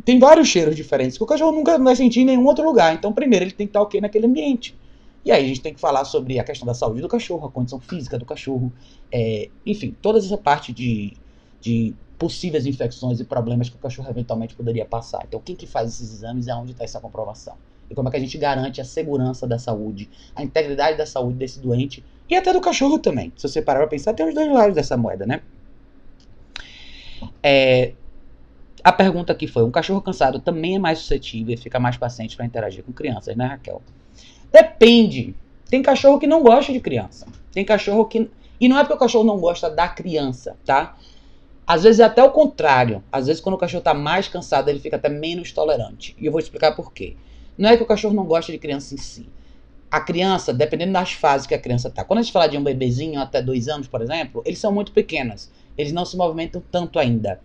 S1: tem vários cheiros diferentes que o cachorro nunca vai sentir em nenhum outro lugar. Então, primeiro, ele tem que estar ok naquele ambiente. E aí a gente tem que falar sobre a questão da saúde do cachorro, a condição física do cachorro, é, enfim, toda essa parte de, de possíveis infecções e problemas que o cachorro eventualmente poderia passar. Então, quem que faz esses exames e aonde está essa comprovação? E como é que a gente garante a segurança da saúde, a integridade da saúde desse doente e até do cachorro também. Se você parar para pensar, tem os dois lados dessa moeda, né? É, a pergunta aqui foi: um cachorro cansado também é mais suscetível e fica mais paciente para interagir com crianças, né, Raquel? Depende. Tem cachorro que não gosta de criança. Tem cachorro que. E não é porque o cachorro não gosta da criança, tá? Às vezes é até o contrário. Às vezes, quando o cachorro está mais cansado, ele fica até menos tolerante. E eu vou explicar por quê. Não é que o cachorro não gosta de criança em si. a criança, dependendo das fases que a criança está. Quando a gente fala de um bebezinho até dois anos, por exemplo, eles são muito pequenos. Eles não se movimentam tanto ainda.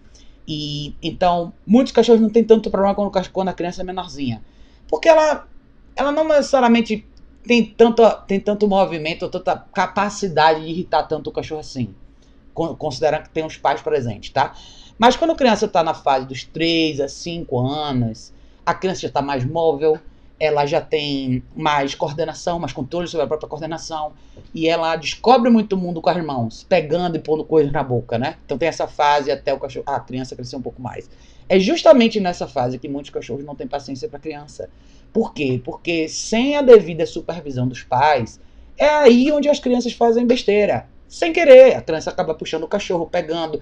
S1: E então, muitos cachorros não têm tanto problema quando, quando a criança é menorzinha. Porque ela, ela não necessariamente tem tanto, tem tanto movimento, tanta capacidade de irritar tanto o cachorro assim. Considerando que tem os pais presentes, tá? Mas quando a criança está na fase dos 3 a 5 anos, a criança já está mais móvel, ela já tem mais coordenação, mais controle sobre a própria coordenação, e ela descobre muito mundo com as mãos, pegando e pondo coisas na boca, né? Então tem essa fase até o cachorro, a criança crescer um pouco mais. É justamente nessa fase que muitos cachorros não têm paciência para criança. Por quê? Porque sem a devida supervisão dos pais, é aí onde as crianças fazem besteira. Sem querer, a criança acaba puxando o cachorro, pegando.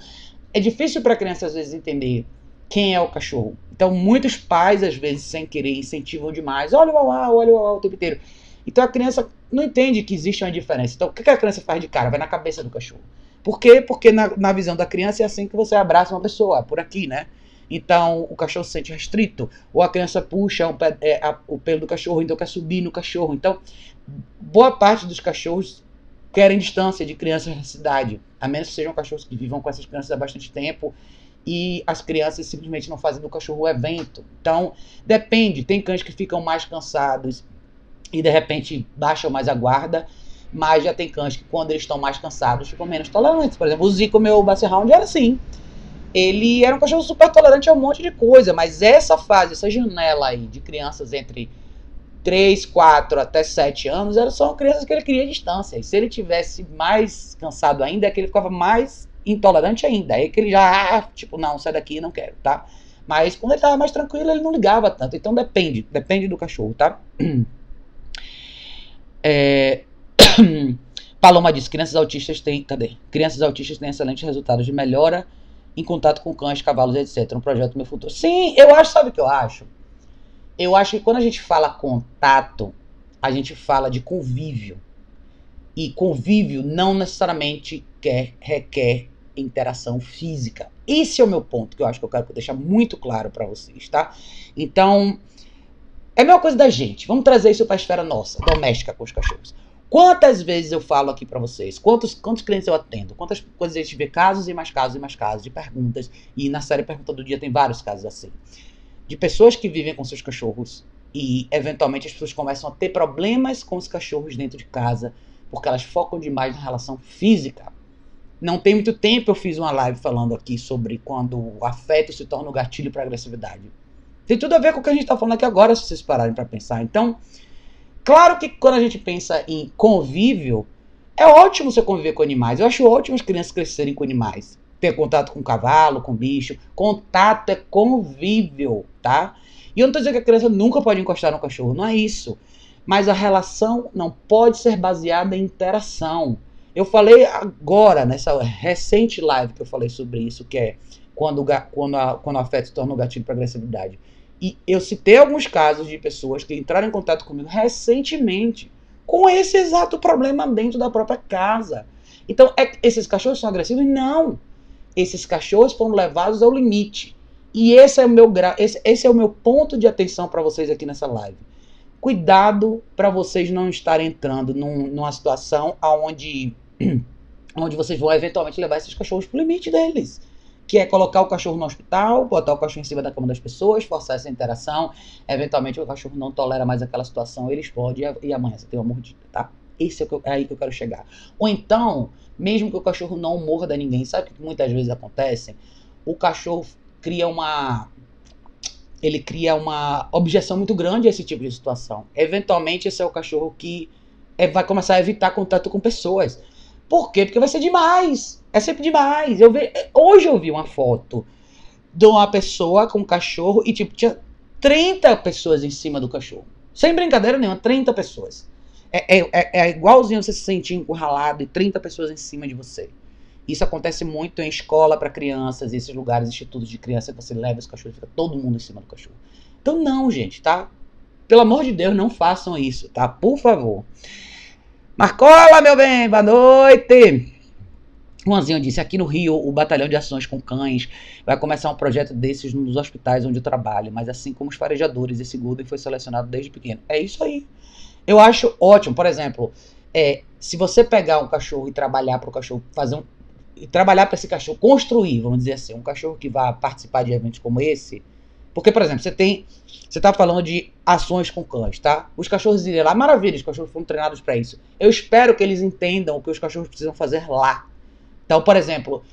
S1: É difícil para a criança às vezes entender quem é o cachorro. Então, muitos pais, às vezes, sem querer, incentivam demais. Olha o uau, olha o uau o tempo inteiro. Então, a criança não entende que existe uma diferença. Então, o que a criança faz de cara? Vai na cabeça do cachorro. Por quê? Porque na, na visão da criança é assim que você abraça uma pessoa, por aqui, né? Então, o cachorro se sente restrito. Ou a criança puxa um é, a, o pelo do cachorro, então quer subir no cachorro. Então, boa parte dos cachorros querem distância de crianças na cidade. A menos que sejam cachorros que vivam com essas crianças há bastante tempo e as crianças simplesmente não fazem do cachorro o evento. Então, depende. Tem cães que ficam mais cansados e de repente baixam mais a guarda, mas já tem cães que quando eles estão mais cansados ficam menos tolerantes. Por exemplo, o Zico, meu Basset Hound, era assim. Ele era um cachorro super tolerante a um monte de coisa, mas essa fase, essa janela aí de crianças entre 3, 4 até 7 anos, eram só crianças que ele queria distância. E se ele tivesse mais cansado ainda, é que ele ficava mais intolerante ainda. Aí que ele já, ah, tipo, não, sai daqui, não quero, tá? Mas quando ele tava mais tranquilo, ele não ligava tanto. Então depende, depende do cachorro, tá? É... Paloma disse: crianças autistas têm. Cadê? Crianças autistas têm excelentes resultados de melhora em contato com cães, cavalos, etc. Um projeto meu futuro. Sim, eu acho, sabe o que eu acho? Eu acho que quando a gente fala contato, a gente fala de convívio. E convívio não necessariamente quer, requer interação física. Esse é o meu ponto que eu acho que eu quero deixar muito claro para vocês, tá? Então, é a mesma coisa da gente. Vamos trazer isso para a esfera nossa, doméstica com os cachorros. Quantas vezes eu falo aqui para vocês? Quantos, quantos clientes eu atendo? Quantas coisas a gente vê casos e mais casos e mais casos de perguntas. E na série Pergunta do Dia tem vários casos assim. De pessoas que vivem com seus cachorros e eventualmente as pessoas começam a ter problemas com os cachorros dentro de casa porque elas focam demais na relação física. Não tem muito tempo eu fiz uma live falando aqui sobre quando o afeto se torna o gatilho para agressividade. Tem tudo a ver com o que a gente está falando aqui agora, se vocês pararem para pensar. Então, claro que quando a gente pensa em convívio, é ótimo você conviver com animais. Eu acho ótimo as crianças crescerem com animais. Ter contato com cavalo, com bicho. Contato é convívio, tá? E eu não estou dizendo que a criança nunca pode encostar no cachorro, não é isso. Mas a relação não pode ser baseada em interação. Eu falei agora, nessa recente live que eu falei sobre isso, que é quando, quando, a, quando o afeto se torna um gatilho para agressividade. E eu citei alguns casos de pessoas que entraram em contato comigo recentemente com esse exato problema dentro da própria casa. Então, é, esses cachorros são agressivos? Não. Esses cachorros foram levados ao limite. E esse é o meu, esse, esse é o meu ponto de atenção para vocês aqui nessa live cuidado para vocês não estarem entrando num, numa situação onde, onde vocês vão eventualmente levar esses cachorros pro limite deles. Que é colocar o cachorro no hospital, botar o cachorro em cima da cama das pessoas, forçar essa interação. Eventualmente o cachorro não tolera mais aquela situação, ele explode e amanhã você tem uma mordida, tá? Esse é, eu, é aí que eu quero chegar. Ou então, mesmo que o cachorro não morda ninguém, sabe o que muitas vezes acontece? O cachorro cria uma, ele cria uma objeção muito grande a esse tipo de situação. Eventualmente, esse é o cachorro que é, vai começar a evitar contato com pessoas. Por quê? Porque vai ser demais. É sempre demais. Eu vi, hoje eu vi uma foto de uma pessoa com um cachorro e tipo, tinha 30 pessoas em cima do cachorro. Sem brincadeira nenhuma, 30 pessoas. É, é, é, é igualzinho você se sentir encurralado e 30 pessoas em cima de você. Isso acontece muito em escola para crianças, esses lugares, institutos de criança, que você leva os cachorros e fica todo mundo em cima do cachorro. Então, não, gente, tá? Pelo amor de Deus, não façam isso, tá? Por favor. Marcola, meu bem, boa noite. Juanzinho disse: aqui no Rio, o Batalhão de Ações com Cães vai começar um projeto desses nos hospitais onde eu trabalho, mas assim como os farejadores, esse Golden foi selecionado desde pequeno. É isso aí. Eu acho ótimo, por exemplo, é, se você pegar um cachorro e trabalhar para o cachorro, fazer um. E trabalhar para esse cachorro, construir, vamos dizer assim, um cachorro que vá participar de eventos como esse. Porque, por exemplo, você tem. Você está falando de ações com cães, tá? Os cachorros irem lá, maravilha, os cachorros foram treinados para isso. Eu espero que eles entendam o que os cachorros precisam fazer lá. Então, por exemplo,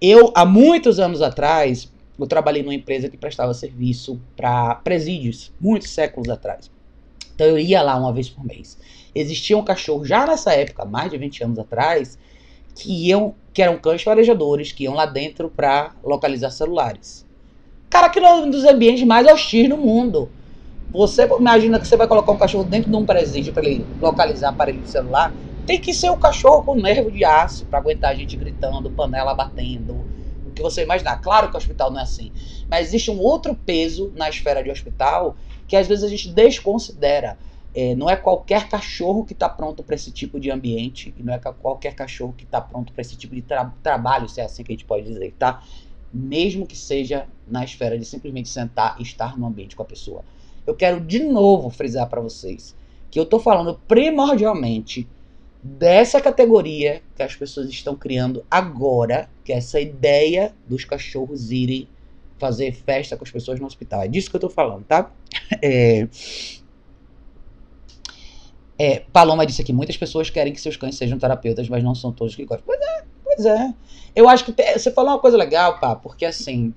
S1: eu, há muitos anos atrás, eu trabalhei numa empresa que prestava serviço para presídios, muitos séculos atrás. Então eu ia lá uma vez por mês. Existia um cachorro já nessa época, mais de 20 anos atrás, que iam, que eram cães farejadores, que iam lá dentro para localizar celulares. Cara, aquilo é um dos ambientes mais hostis do mundo. Você imagina que você vai colocar um cachorro dentro de um presídio para ele localizar aparelho de celular? Tem que ser um cachorro com nervo de aço para aguentar a gente gritando, panela batendo, o que você imaginar. Claro que o hospital não é assim, mas existe um outro peso na esfera de hospital que às vezes a gente desconsidera. É, não é qualquer cachorro que está pronto para esse tipo de ambiente, e não é qualquer cachorro que está pronto para esse tipo de tra trabalho, se é assim que a gente pode dizer, tá? Mesmo que seja na esfera de simplesmente sentar e estar no ambiente com a pessoa. Eu quero de novo frisar para vocês que eu estou falando primordialmente dessa categoria que as pessoas estão criando agora, que é essa ideia dos cachorros irem fazer festa com as pessoas no hospital. É disso que eu tô falando, tá? É, é, Paloma disse aqui, muitas pessoas querem que seus cães sejam terapeutas, mas não são todos que gostam. Pois é, pois é. Eu acho que você falou uma coisa legal, pá, porque assim,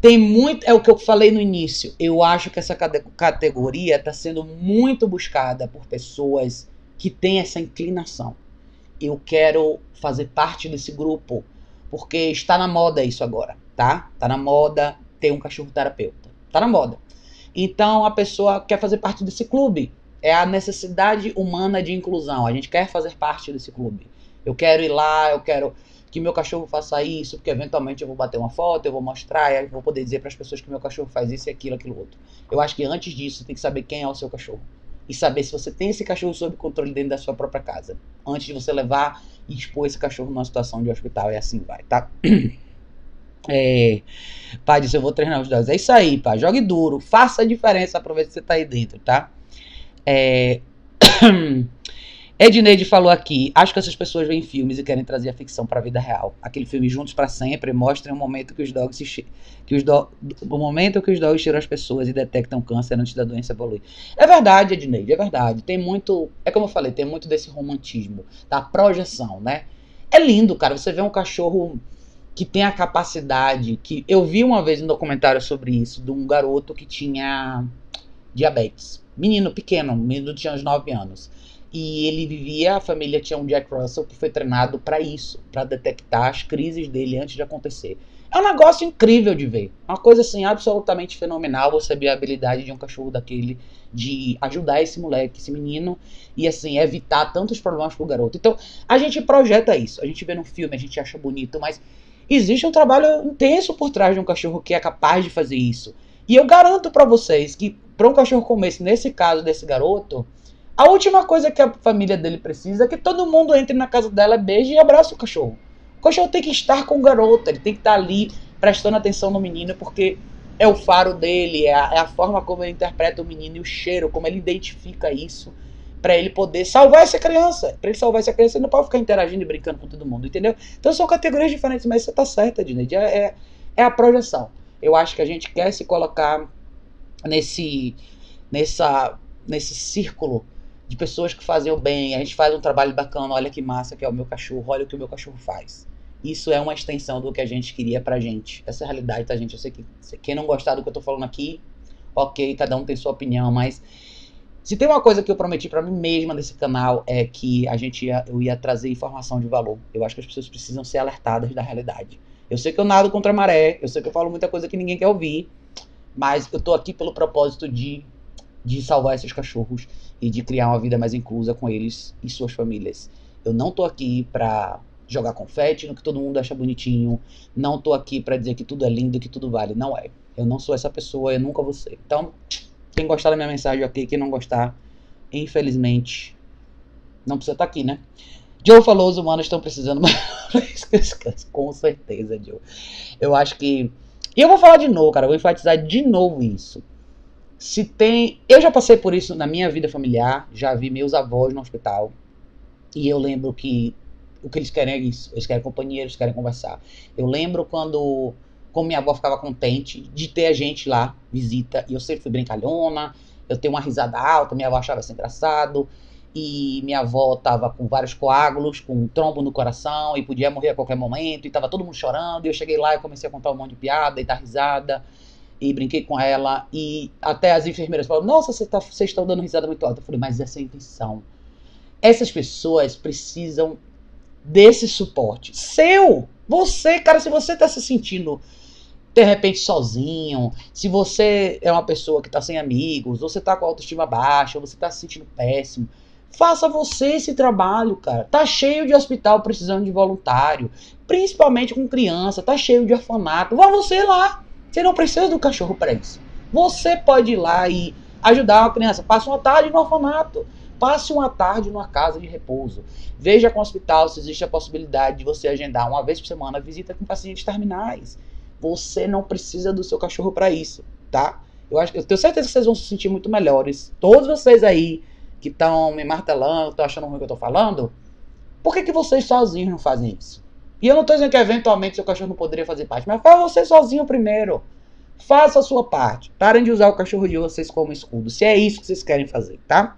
S1: tem muito, é o que eu falei no início, eu acho que essa categoria está sendo muito buscada por pessoas que têm essa inclinação. Eu quero fazer parte desse grupo, porque está na moda isso agora tá? Tá na moda ter um cachorro terapeuta. Tá na moda. Então a pessoa quer fazer parte desse clube. É a necessidade humana de inclusão. A gente quer fazer parte desse clube. Eu quero ir lá, eu quero que meu cachorro faça isso, porque eventualmente eu vou bater uma foto, eu vou mostrar, eu vou poder dizer para as pessoas que meu cachorro faz isso aquilo, aquilo outro. Eu acho que antes disso tem que saber quem é o seu cachorro e saber se você tem esse cachorro sob controle dentro da sua própria casa, antes de você levar e expor esse cachorro numa situação de hospital e assim vai, tá? É, pai disse, eu vou treinar os dois. É isso aí, pai. Jogue duro. Faça a diferença ver se você tá aí dentro, tá? É... Edneide falou aqui, acho que essas pessoas veem filmes e querem trazer a ficção para a vida real. Aquele filme Juntos para Sempre mostra o momento que os dogs se que os do, o momento que os dogs tiram as pessoas e detectam câncer antes da doença evoluir. É verdade, Edneide, é verdade. Tem muito, é como eu falei, tem muito desse romantismo, da projeção, né? É lindo, cara, você vê um cachorro que tem a capacidade que eu vi uma vez um documentário sobre isso de um garoto que tinha diabetes, menino pequeno, menino tinha uns 9 anos. E ele vivia, a família tinha um Jack Russell que foi treinado para isso, para detectar as crises dele antes de acontecer. É um negócio incrível de ver. Uma coisa assim absolutamente fenomenal você ver a habilidade de um cachorro daquele de ajudar esse moleque, esse menino e assim evitar tantos problemas pro garoto. Então, a gente projeta isso. A gente vê no filme, a gente acha bonito, mas existe um trabalho intenso por trás de um cachorro que é capaz de fazer isso. E eu garanto para vocês que para um cachorro como esse, nesse caso desse garoto, a última coisa que a família dele precisa é que todo mundo entre na casa dela, beije e abrace o cachorro. O cachorro tem que estar com o garoto, ele tem que estar ali prestando atenção no menino, porque é o faro dele, é a, é a forma como ele interpreta o menino e o cheiro, como ele identifica isso para ele poder salvar essa criança. Para ele salvar essa criança, ele não pode ficar interagindo e brincando com todo mundo, entendeu? Então são categorias diferentes, mas você tá certa, Dinei. É, é, é a projeção. Eu acho que a gente quer se colocar nesse, nessa, nesse círculo de pessoas que fazem o bem. A gente faz um trabalho bacana, olha que massa que é o meu cachorro, olha o que o meu cachorro faz. Isso é uma extensão do que a gente queria pra gente. Essa é a realidade, tá, gente? Eu sei que quem não gostar do que eu tô falando aqui, ok, cada um tem sua opinião, mas se tem uma coisa que eu prometi para mim mesma nesse canal é que a gente ia, eu ia trazer informação de valor. Eu acho que as pessoas precisam ser alertadas da realidade. Eu sei que eu nado contra a maré, eu sei que eu falo muita coisa que ninguém quer ouvir, mas eu tô aqui pelo propósito de, de salvar esses cachorros e de criar uma vida mais inclusa com eles e suas famílias. Eu não tô aqui pra jogar confete no que todo mundo acha bonitinho, não tô aqui para dizer que tudo é lindo, que tudo vale. Não é. Eu não sou essa pessoa, eu nunca vou ser. Então, quem gostar da minha mensagem, ok. Quem não gostar, infelizmente, não precisa estar tá aqui, né? Joe falou, os humanos estão precisando mais. Com certeza, Joe. Eu acho que. E eu vou falar de novo, cara. Eu vou enfatizar de novo isso. Se tem. Eu já passei por isso na minha vida familiar, já vi meus avós no hospital. E eu lembro que o que eles querem é isso. Eles querem companhia, eles querem conversar. Eu lembro quando como minha avó ficava contente de ter a gente lá, visita, e eu sempre fui brincalhona, eu tenho uma risada alta, minha avó achava isso engraçado, e minha avó tava com vários coágulos, com um trombo no coração, e podia morrer a qualquer momento, e tava todo mundo chorando, e eu cheguei lá e comecei a contar um monte de piada, e dar risada, e brinquei com ela, e até as enfermeiras falaram, nossa, vocês tá, estão dando risada muito alta. Eu falei, mas essa é a intenção. Essas pessoas precisam desse suporte. Seu! Você, cara, se você tá se sentindo de repente sozinho, se você é uma pessoa que está sem amigos, ou você está com a autoestima baixa, ou você está se sentindo péssimo, faça você esse trabalho, cara. Tá cheio de hospital precisando de voluntário, principalmente com criança, tá cheio de orfanato. Vá você lá. Você não precisa do cachorro para isso. Você pode ir lá e ajudar uma criança. Passe uma tarde no orfanato. Passe uma tarde numa casa de repouso. Veja com o hospital se existe a possibilidade de você agendar uma vez por semana visita com pacientes terminais. Você não precisa do seu cachorro para isso, tá? Eu, acho, eu tenho certeza que vocês vão se sentir muito melhores. Todos vocês aí que estão me martelando, estão achando ruim o que eu tô falando, por que, que vocês sozinhos não fazem isso? E eu não tô dizendo que eventualmente seu cachorro não poderia fazer parte, mas faça você sozinho primeiro. Faça a sua parte. Parem de usar o cachorro de vocês como escudo, se é isso que vocês querem fazer, tá?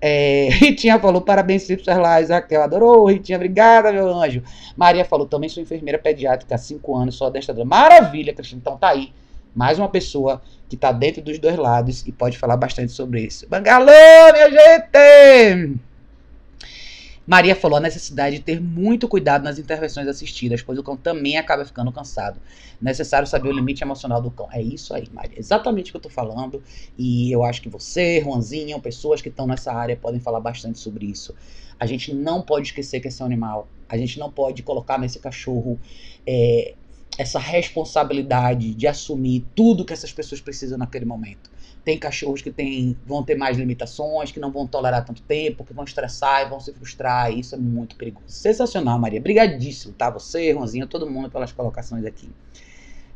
S1: É, Ritinha falou, parabéns, Cipsas Lais, Raquel adorou, Ritinha, obrigada, meu anjo. Maria falou, também sou enfermeira pediátrica há 5 anos, sou adestradora. Maravilha, Cristina, então tá aí. Mais uma pessoa que tá dentro dos dois lados e pode falar bastante sobre isso. Bangalô, minha gente! Maria falou a necessidade de ter muito cuidado nas intervenções assistidas, pois o cão também acaba ficando cansado. Necessário saber o limite emocional do cão. É isso aí, Maria. Exatamente o que eu tô falando. E eu acho que você, Juanzinho, pessoas que estão nessa área podem falar bastante sobre isso. A gente não pode esquecer que esse é um animal. A gente não pode colocar nesse cachorro é, essa responsabilidade de assumir tudo que essas pessoas precisam naquele momento. Tem cachorros que tem, vão ter mais limitações, que não vão tolerar tanto tempo, que vão estressar e vão se frustrar. E isso é muito perigoso. Sensacional, Maria. Brigadíssimo, tá? Você, Ronzinha, todo mundo pelas colocações aqui.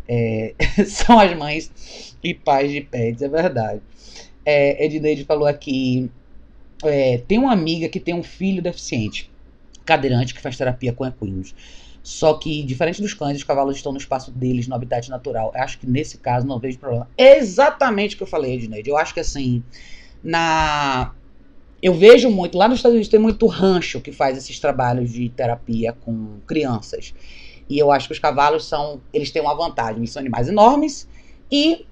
S1: É, são as mães e pais de pets, é verdade. É, Edneide falou aqui: é, tem uma amiga que tem um filho deficiente, cadeirante, que faz terapia com equinos. Só que, diferente dos cães, os cavalos estão no espaço deles, no habitat natural. Eu acho que nesse caso não vejo problema. Exatamente o que eu falei, Edneide. Eu acho que assim, na. Eu vejo muito, lá nos Estados Unidos tem muito rancho que faz esses trabalhos de terapia com crianças. E eu acho que os cavalos são. Eles têm uma vantagem. Eles são animais enormes e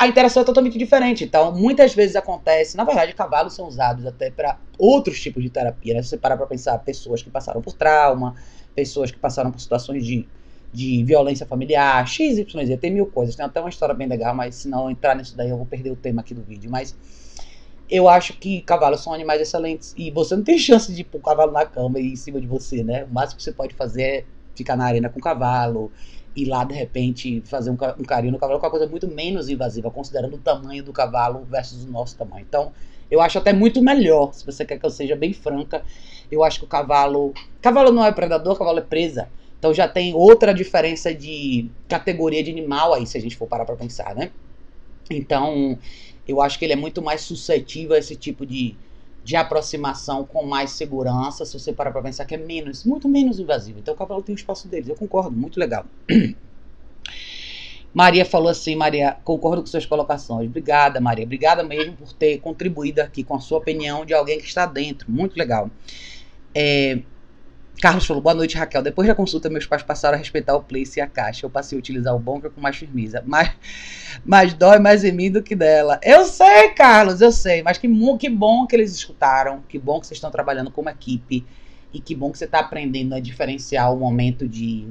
S1: a interação é totalmente diferente. Então, muitas vezes acontece. Na verdade, cavalos são usados até para outros tipos de terapia. Né? Se você parar para pensar, pessoas que passaram por trauma pessoas que passaram por situações de, de violência familiar, XYZ, tem mil coisas. Tem até uma história bem legal, mas se não entrar nisso daí eu vou perder o tema aqui do vídeo. Mas eu acho que cavalos são animais excelentes e você não tem chance de pôr o cavalo na cama e em cima de você, né? O máximo que você pode fazer é ficar na arena com o cavalo, ir lá de repente fazer um, um carinho no cavalo, que é uma coisa muito menos invasiva, considerando o tamanho do cavalo versus o nosso tamanho. Então, eu acho até muito melhor, se você quer que eu seja bem franca. Eu acho que o cavalo. Cavalo não é predador, cavalo é presa. Então já tem outra diferença de categoria de animal aí, se a gente for parar pra pensar, né? Então, eu acho que ele é muito mais suscetível a esse tipo de, de aproximação com mais segurança, se você parar pra pensar que é menos, muito menos invasivo. Então o cavalo tem o espaço deles, eu concordo, muito legal. Maria falou assim, Maria, concordo com suas colocações. Obrigada, Maria. Obrigada mesmo por ter contribuído aqui com a sua opinião de alguém que está dentro. Muito legal. É, Carlos falou, boa noite, Raquel. Depois da consulta, meus pais passaram a respeitar o place e a caixa. Eu passei a utilizar o bunker com mais firmeza. Mas, mas dói mais em mim do que dela. Eu sei, Carlos, eu sei. Mas que, que bom que eles escutaram. Que bom que vocês estão trabalhando como equipe. E que bom que você está aprendendo a diferenciar o momento de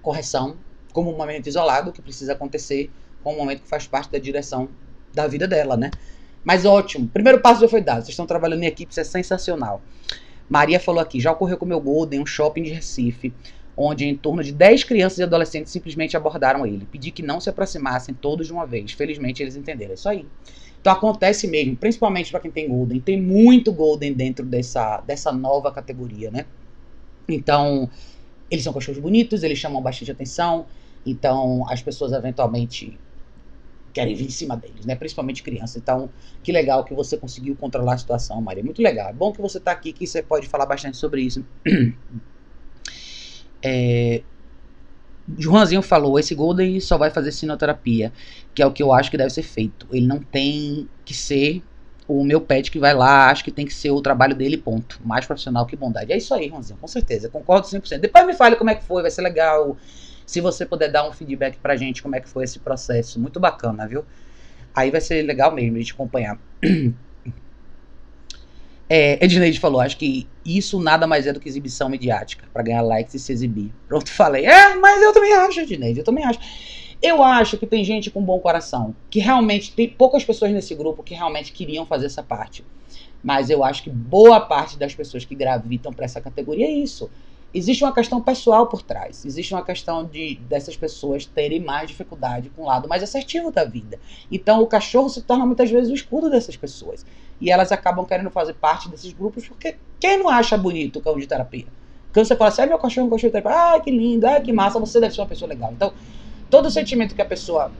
S1: correção como um momento isolado que precisa acontecer, com um momento que faz parte da direção da vida dela, né? Mas ótimo, primeiro passo já foi dado. Vocês estão trabalhando em equipe, isso é sensacional. Maria falou aqui, já ocorreu com o meu Golden, um shopping de Recife, onde em torno de 10 crianças e adolescentes simplesmente abordaram ele. Pedi que não se aproximassem todos de uma vez. Felizmente eles entenderam. É isso aí. Então acontece mesmo, principalmente para quem tem Golden. Tem muito Golden dentro dessa, dessa nova categoria, né? Então, eles são cachorros bonitos, eles chamam bastante atenção. Então, as pessoas eventualmente querem vir em cima deles, né? Principalmente crianças. Então, que legal que você conseguiu controlar a situação, Maria. Muito legal. É bom que você está aqui, que você pode falar bastante sobre isso. É, Joãozinho falou, esse Golden só vai fazer sinoterapia, que é o que eu acho que deve ser feito. Ele não tem que ser o meu pet que vai lá, acho que tem que ser o trabalho dele, ponto. Mais profissional que bondade. É isso aí, Joãozinho, com certeza. Concordo 100%. Depois me fale como é que foi, vai ser legal. Se você puder dar um feedback pra gente, como é que foi esse processo. Muito bacana, viu? Aí vai ser legal mesmo a gente acompanhar. É, Edneide falou, acho que isso nada mais é do que exibição midiática, para ganhar likes e se exibir. Pronto, falei. É, mas eu também acho, Edneide, eu também acho. Eu acho que tem gente com bom coração, que realmente tem poucas pessoas nesse grupo que realmente queriam fazer essa parte. Mas eu acho que boa parte das pessoas que gravitam para essa categoria é isso existe uma questão pessoal por trás. Existe uma questão de dessas pessoas terem mais dificuldade com o lado mais assertivo da vida. Então o cachorro se torna muitas vezes o escudo dessas pessoas. E elas acabam querendo fazer parte desses grupos porque quem não acha bonito o cão de terapia? Quando você fala assim, ah, meu cachorro é um cachorro de terapia, ah, que lindo, ah, que massa, você deve ser uma pessoa legal. Então, todo o sentimento que a pessoa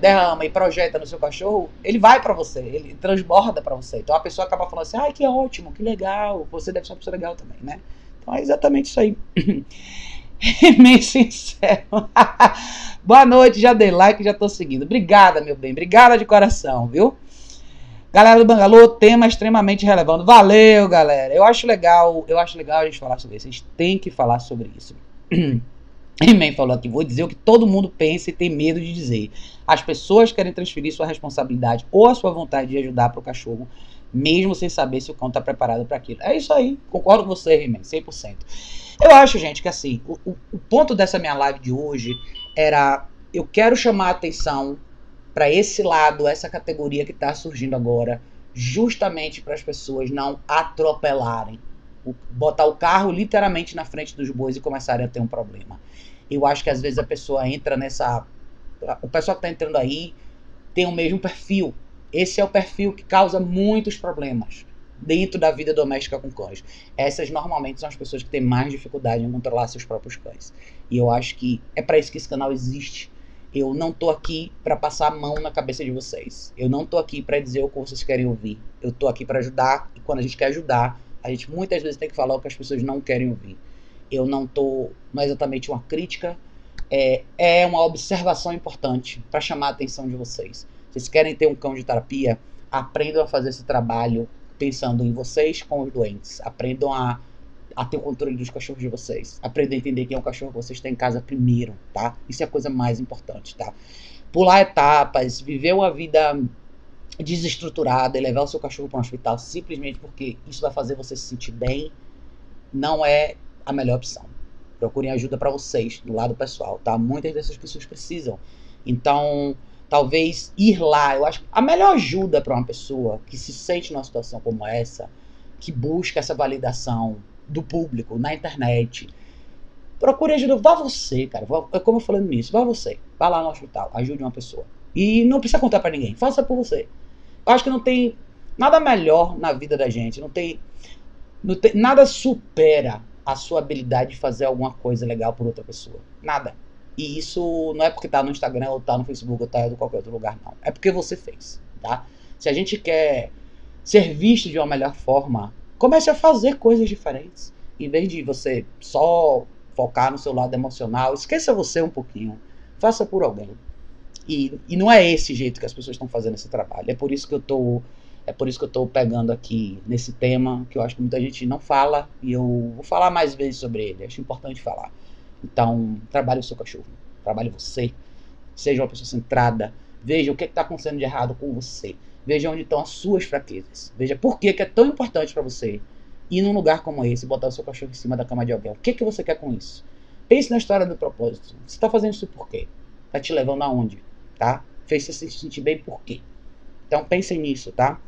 S1: derrama e projeta no seu cachorro, ele vai para você, ele transborda para você. Então a pessoa acaba falando assim, ah, que ótimo, que legal, você deve ser uma pessoa legal também, né? Então é exatamente isso aí. Meio sincero. Boa noite, já dei like, já tô seguindo. Obrigada, meu bem. Obrigada de coração, viu? Galera do Bangalô, tema extremamente relevante. Valeu, galera. Eu acho legal, eu acho legal a gente falar sobre isso. A gente tem que falar sobre isso. He-Man falou aqui, vou dizer o que todo mundo pensa e tem medo de dizer. As pessoas querem transferir sua responsabilidade ou a sua vontade de ajudar para o cachorro mesmo sem saber se o cão está preparado para aquilo. É isso aí, concordo com você, He-Man, 100%. Eu acho, gente, que assim, o, o, o, ponto dessa minha live de hoje era: eu quero chamar a atenção para esse lado, essa categoria que está surgindo agora, justamente para as pessoas não atropelarem. O, botar o carro literalmente na frente dos bois e começarem a ter um problema. Eu acho que às vezes a pessoa entra nessa. O pessoal que está entrando aí tem o mesmo perfil esse é o perfil que causa muitos problemas dentro da vida doméstica com cães. Essas normalmente são as pessoas que têm mais dificuldade em controlar seus próprios cães. E eu acho que é para isso que esse canal existe. Eu não tô aqui para passar a mão na cabeça de vocês. Eu não tô aqui para dizer o que vocês querem ouvir. Eu tô aqui para ajudar e quando a gente quer ajudar, a gente muitas vezes tem que falar o que as pessoas não querem ouvir. Eu não tô, não é exatamente uma crítica, é, é uma observação importante para chamar a atenção de vocês. Vocês querem ter um cão de terapia? Aprendam a fazer esse trabalho pensando em vocês com os doentes. Aprendam a, a ter o controle dos cachorros de vocês. Aprendam a entender quem é o cachorro que vocês têm em casa primeiro, tá? Isso é a coisa mais importante, tá? Pular etapas, viver uma vida desestruturada e levar o seu cachorro para um hospital simplesmente porque isso vai fazer você se sentir bem, não é a melhor opção. Procurem ajuda para vocês, do lado pessoal, tá? Muitas dessas pessoas precisam. Então, talvez ir lá. Eu acho a melhor ajuda para uma pessoa que se sente numa situação como essa, que busca essa validação do público na internet, procure ajuda. Vá você, cara. É como eu no início, vá você. Vá lá no hospital, ajude uma pessoa. E não precisa contar para ninguém, faça por você. Eu acho que não tem nada melhor na vida da gente. Não tem, não tem nada supera a sua habilidade de fazer alguma coisa legal por outra pessoa. Nada. E isso não é porque tá no Instagram ou tá no Facebook ou tá em qualquer outro lugar, não. É porque você fez, tá? Se a gente quer ser visto de uma melhor forma, comece a fazer coisas diferentes. Em vez de você só focar no seu lado emocional, esqueça você um pouquinho. Faça por alguém. E, e não é esse jeito que as pessoas estão fazendo esse trabalho. É por isso que eu tô é por isso que eu estou pegando aqui nesse tema, que eu acho que muita gente não fala, e eu vou falar mais vezes sobre ele. Acho importante falar. Então, trabalhe o seu cachorro, trabalhe você, seja uma pessoa centrada, veja o que está acontecendo de errado com você, veja onde estão as suas fraquezas, veja por que, que é tão importante para você ir num lugar como esse, botar o seu cachorro em cima da cama de alguém. O que, que você quer com isso? Pense na história do propósito. Você está fazendo isso por quê? Está te levando aonde? Tá? Fez você se sentir bem por quê? Então pensem nisso, tá?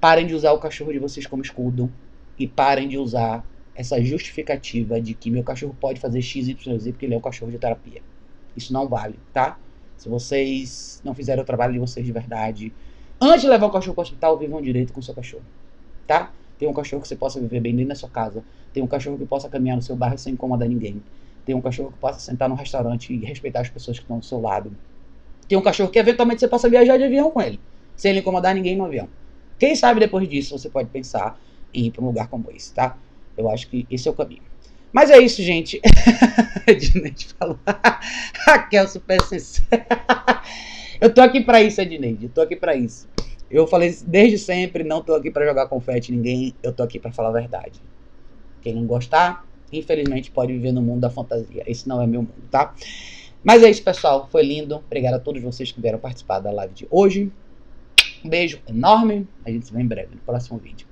S1: Parem de usar o cachorro de vocês como escudo e parem de usar essa justificativa de que meu cachorro pode fazer X, Y, Z porque ele é um cachorro de terapia. Isso não vale, tá? Se vocês não fizeram o trabalho de vocês de verdade, antes de levar o cachorro para o hospital, vivam direito com o seu cachorro, tá? Tem um cachorro que você possa viver bem dentro da sua casa. Tem um cachorro que possa caminhar no seu bairro sem incomodar ninguém. Tem um cachorro que possa sentar no restaurante e respeitar as pessoas que estão do seu lado. Tem um cachorro que eventualmente você possa viajar de avião com ele, sem ele incomodar ninguém no avião. Quem sabe depois disso você pode pensar em ir para um lugar como esse, tá? Eu acho que esse é o caminho. Mas é isso, gente. Edneide falou. Raquel, super sincera. Eu tô aqui para isso, Edneide. Eu tô aqui para isso. Eu falei desde sempre, não tô aqui para jogar confete em ninguém. Eu tô aqui para falar a verdade. Quem não gostar, infelizmente pode viver no mundo da fantasia. Esse não é meu mundo, tá? Mas é isso, pessoal. Foi lindo. Obrigado a todos vocês que vieram participar da live de hoje. Um beijo enorme. A gente se vê em breve no próximo vídeo.